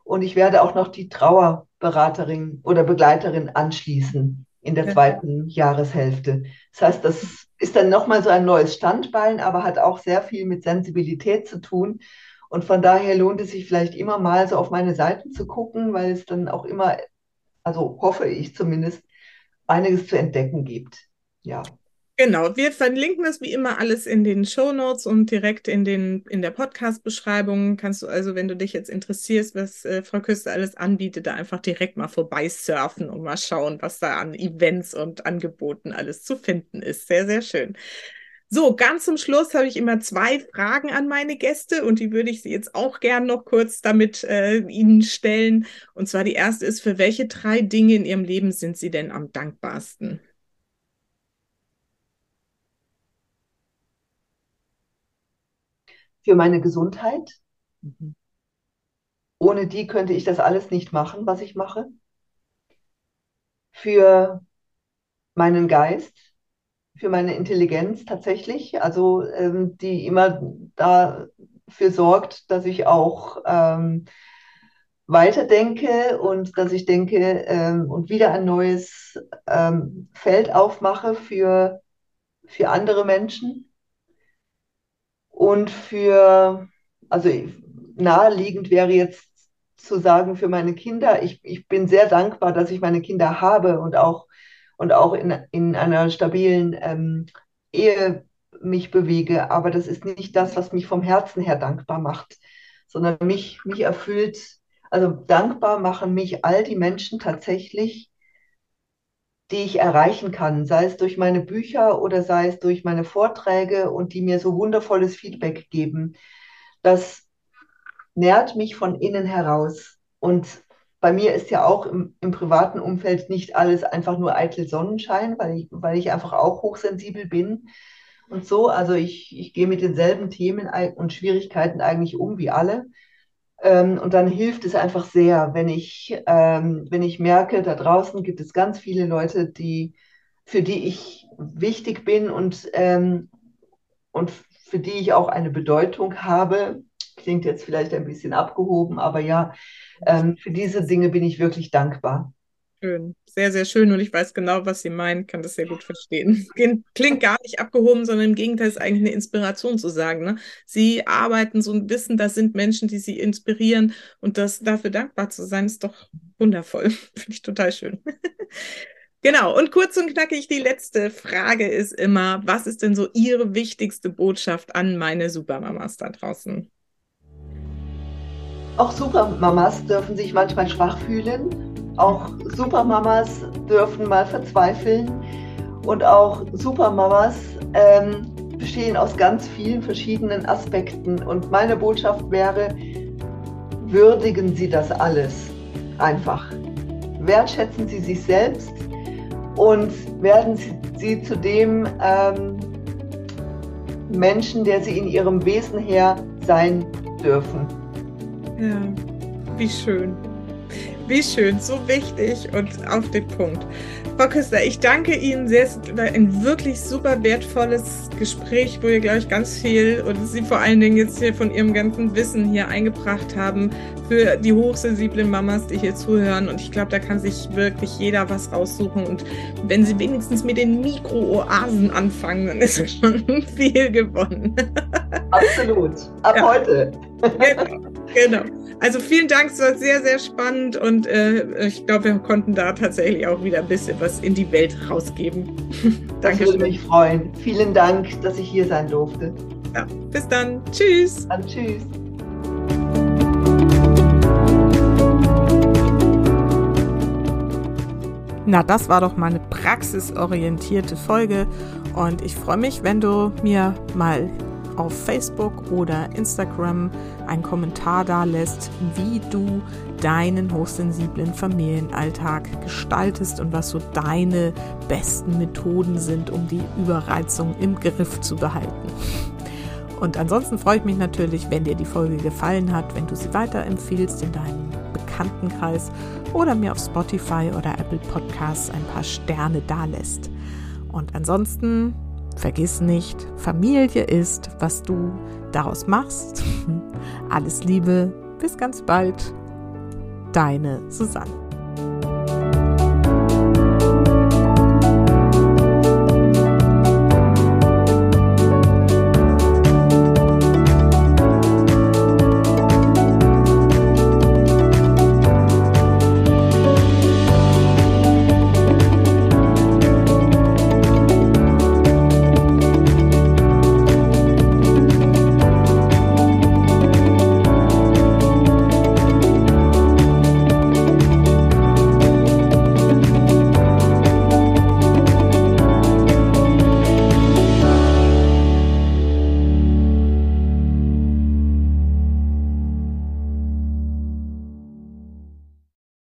Und ich werde auch noch die Trauerberaterin oder Begleiterin anschließen in der zweiten Jahreshälfte. Das heißt, das ist dann nochmal so ein neues Standbein, aber hat auch sehr viel mit Sensibilität zu tun. Und von daher lohnt es sich vielleicht immer mal so auf meine Seiten zu gucken, weil es dann auch immer, also hoffe ich zumindest, einiges zu entdecken gibt. Ja. Genau, wir verlinken das wie immer alles in den Show Notes und direkt in, den, in der Podcast-Beschreibung. Kannst du also, wenn du dich jetzt interessierst, was äh, Frau Küster alles anbietet, da einfach direkt mal vorbeisurfen und mal schauen, was da an Events und Angeboten alles zu finden ist. Sehr, sehr schön. So, ganz zum Schluss habe ich immer zwei Fragen an meine Gäste und die würde ich sie jetzt auch gern noch kurz damit äh, Ihnen stellen. Und zwar die erste ist, für welche drei Dinge in Ihrem Leben sind Sie denn am dankbarsten? Für meine Gesundheit. Mhm. Ohne die könnte ich das alles nicht machen, was ich mache. Für meinen Geist für meine Intelligenz tatsächlich, also ähm, die immer dafür sorgt, dass ich auch ähm, weiterdenke und dass ich denke ähm, und wieder ein neues ähm, Feld aufmache für, für andere Menschen und für, also naheliegend wäre jetzt zu sagen für meine Kinder, ich, ich bin sehr dankbar, dass ich meine Kinder habe und auch und auch in, in einer stabilen ähm, Ehe mich bewege. Aber das ist nicht das, was mich vom Herzen her dankbar macht, sondern mich, mich erfüllt, also dankbar machen mich all die Menschen tatsächlich, die ich erreichen kann, sei es durch meine Bücher oder sei es durch meine Vorträge und die mir so wundervolles Feedback geben. Das nährt mich von innen heraus. Und bei mir ist ja auch im, im, privaten Umfeld nicht alles einfach nur eitel Sonnenschein, weil ich, weil ich einfach auch hochsensibel bin und so. Also ich, ich gehe mit denselben Themen und Schwierigkeiten eigentlich um wie alle. Ähm, und dann hilft es einfach sehr, wenn ich, ähm, wenn ich merke, da draußen gibt es ganz viele Leute, die, für die ich wichtig bin und, ähm, und für die ich auch eine Bedeutung habe. Klingt jetzt vielleicht ein bisschen abgehoben, aber ja, ähm, für diese Dinge bin ich wirklich dankbar. Schön, sehr, sehr schön. Und ich weiß genau, was Sie meinen, kann das sehr gut verstehen. Klingt gar nicht abgehoben, sondern im Gegenteil ist eigentlich eine Inspiration zu sagen. Ne? Sie arbeiten so ein wissen, das sind Menschen, die Sie inspirieren und das dafür dankbar zu sein, ist doch wundervoll. Finde ich total schön. Genau, und kurz und knackig, die letzte Frage ist immer, was ist denn so Ihre wichtigste Botschaft an meine Supermamas da draußen? Auch Supermamas dürfen sich manchmal schwach fühlen. Auch Supermamas dürfen mal verzweifeln. Und auch Supermamas ähm, bestehen aus ganz vielen verschiedenen Aspekten. Und meine Botschaft wäre, würdigen Sie das alles einfach. Wertschätzen Sie sich selbst und werden Sie, Sie zu dem ähm, Menschen, der Sie in Ihrem Wesen her sein dürfen. Ja. wie schön. Wie schön, so wichtig und auf den Punkt. Frau Küster, ich danke Ihnen sehr. Es war ein wirklich super wertvolles Gespräch, wo ihr, glaube ich, ganz viel und Sie vor allen Dingen jetzt hier von Ihrem ganzen Wissen hier eingebracht haben für die hochsensiblen Mamas, die hier zuhören. Und ich glaube, da kann sich wirklich jeder was raussuchen. Und wenn Sie wenigstens mit den Mikrooasen anfangen, dann ist schon viel gewonnen. Absolut. Ab ja. heute. Genau. genau. Also vielen Dank, es war sehr, sehr spannend und äh, ich glaube, wir konnten da tatsächlich auch wieder ein bisschen was in die Welt rausgeben. das würde mich freuen. Vielen Dank, dass ich hier sein durfte. Ja, bis dann. Tschüss. Dann tschüss. Na, das war doch mal eine praxisorientierte Folge und ich freue mich, wenn du mir mal auf Facebook oder Instagram einen Kommentar da lässt, wie du deinen hochsensiblen Familienalltag gestaltest und was so deine besten Methoden sind, um die Überreizung im Griff zu behalten. Und ansonsten freue ich mich natürlich, wenn dir die Folge gefallen hat, wenn du sie weiterempfiehlst in deinem Bekanntenkreis oder mir auf Spotify oder Apple Podcasts ein paar Sterne dalässt. Und ansonsten Vergiss nicht, Familie ist, was du daraus machst. Alles Liebe, bis ganz bald. Deine Susanne.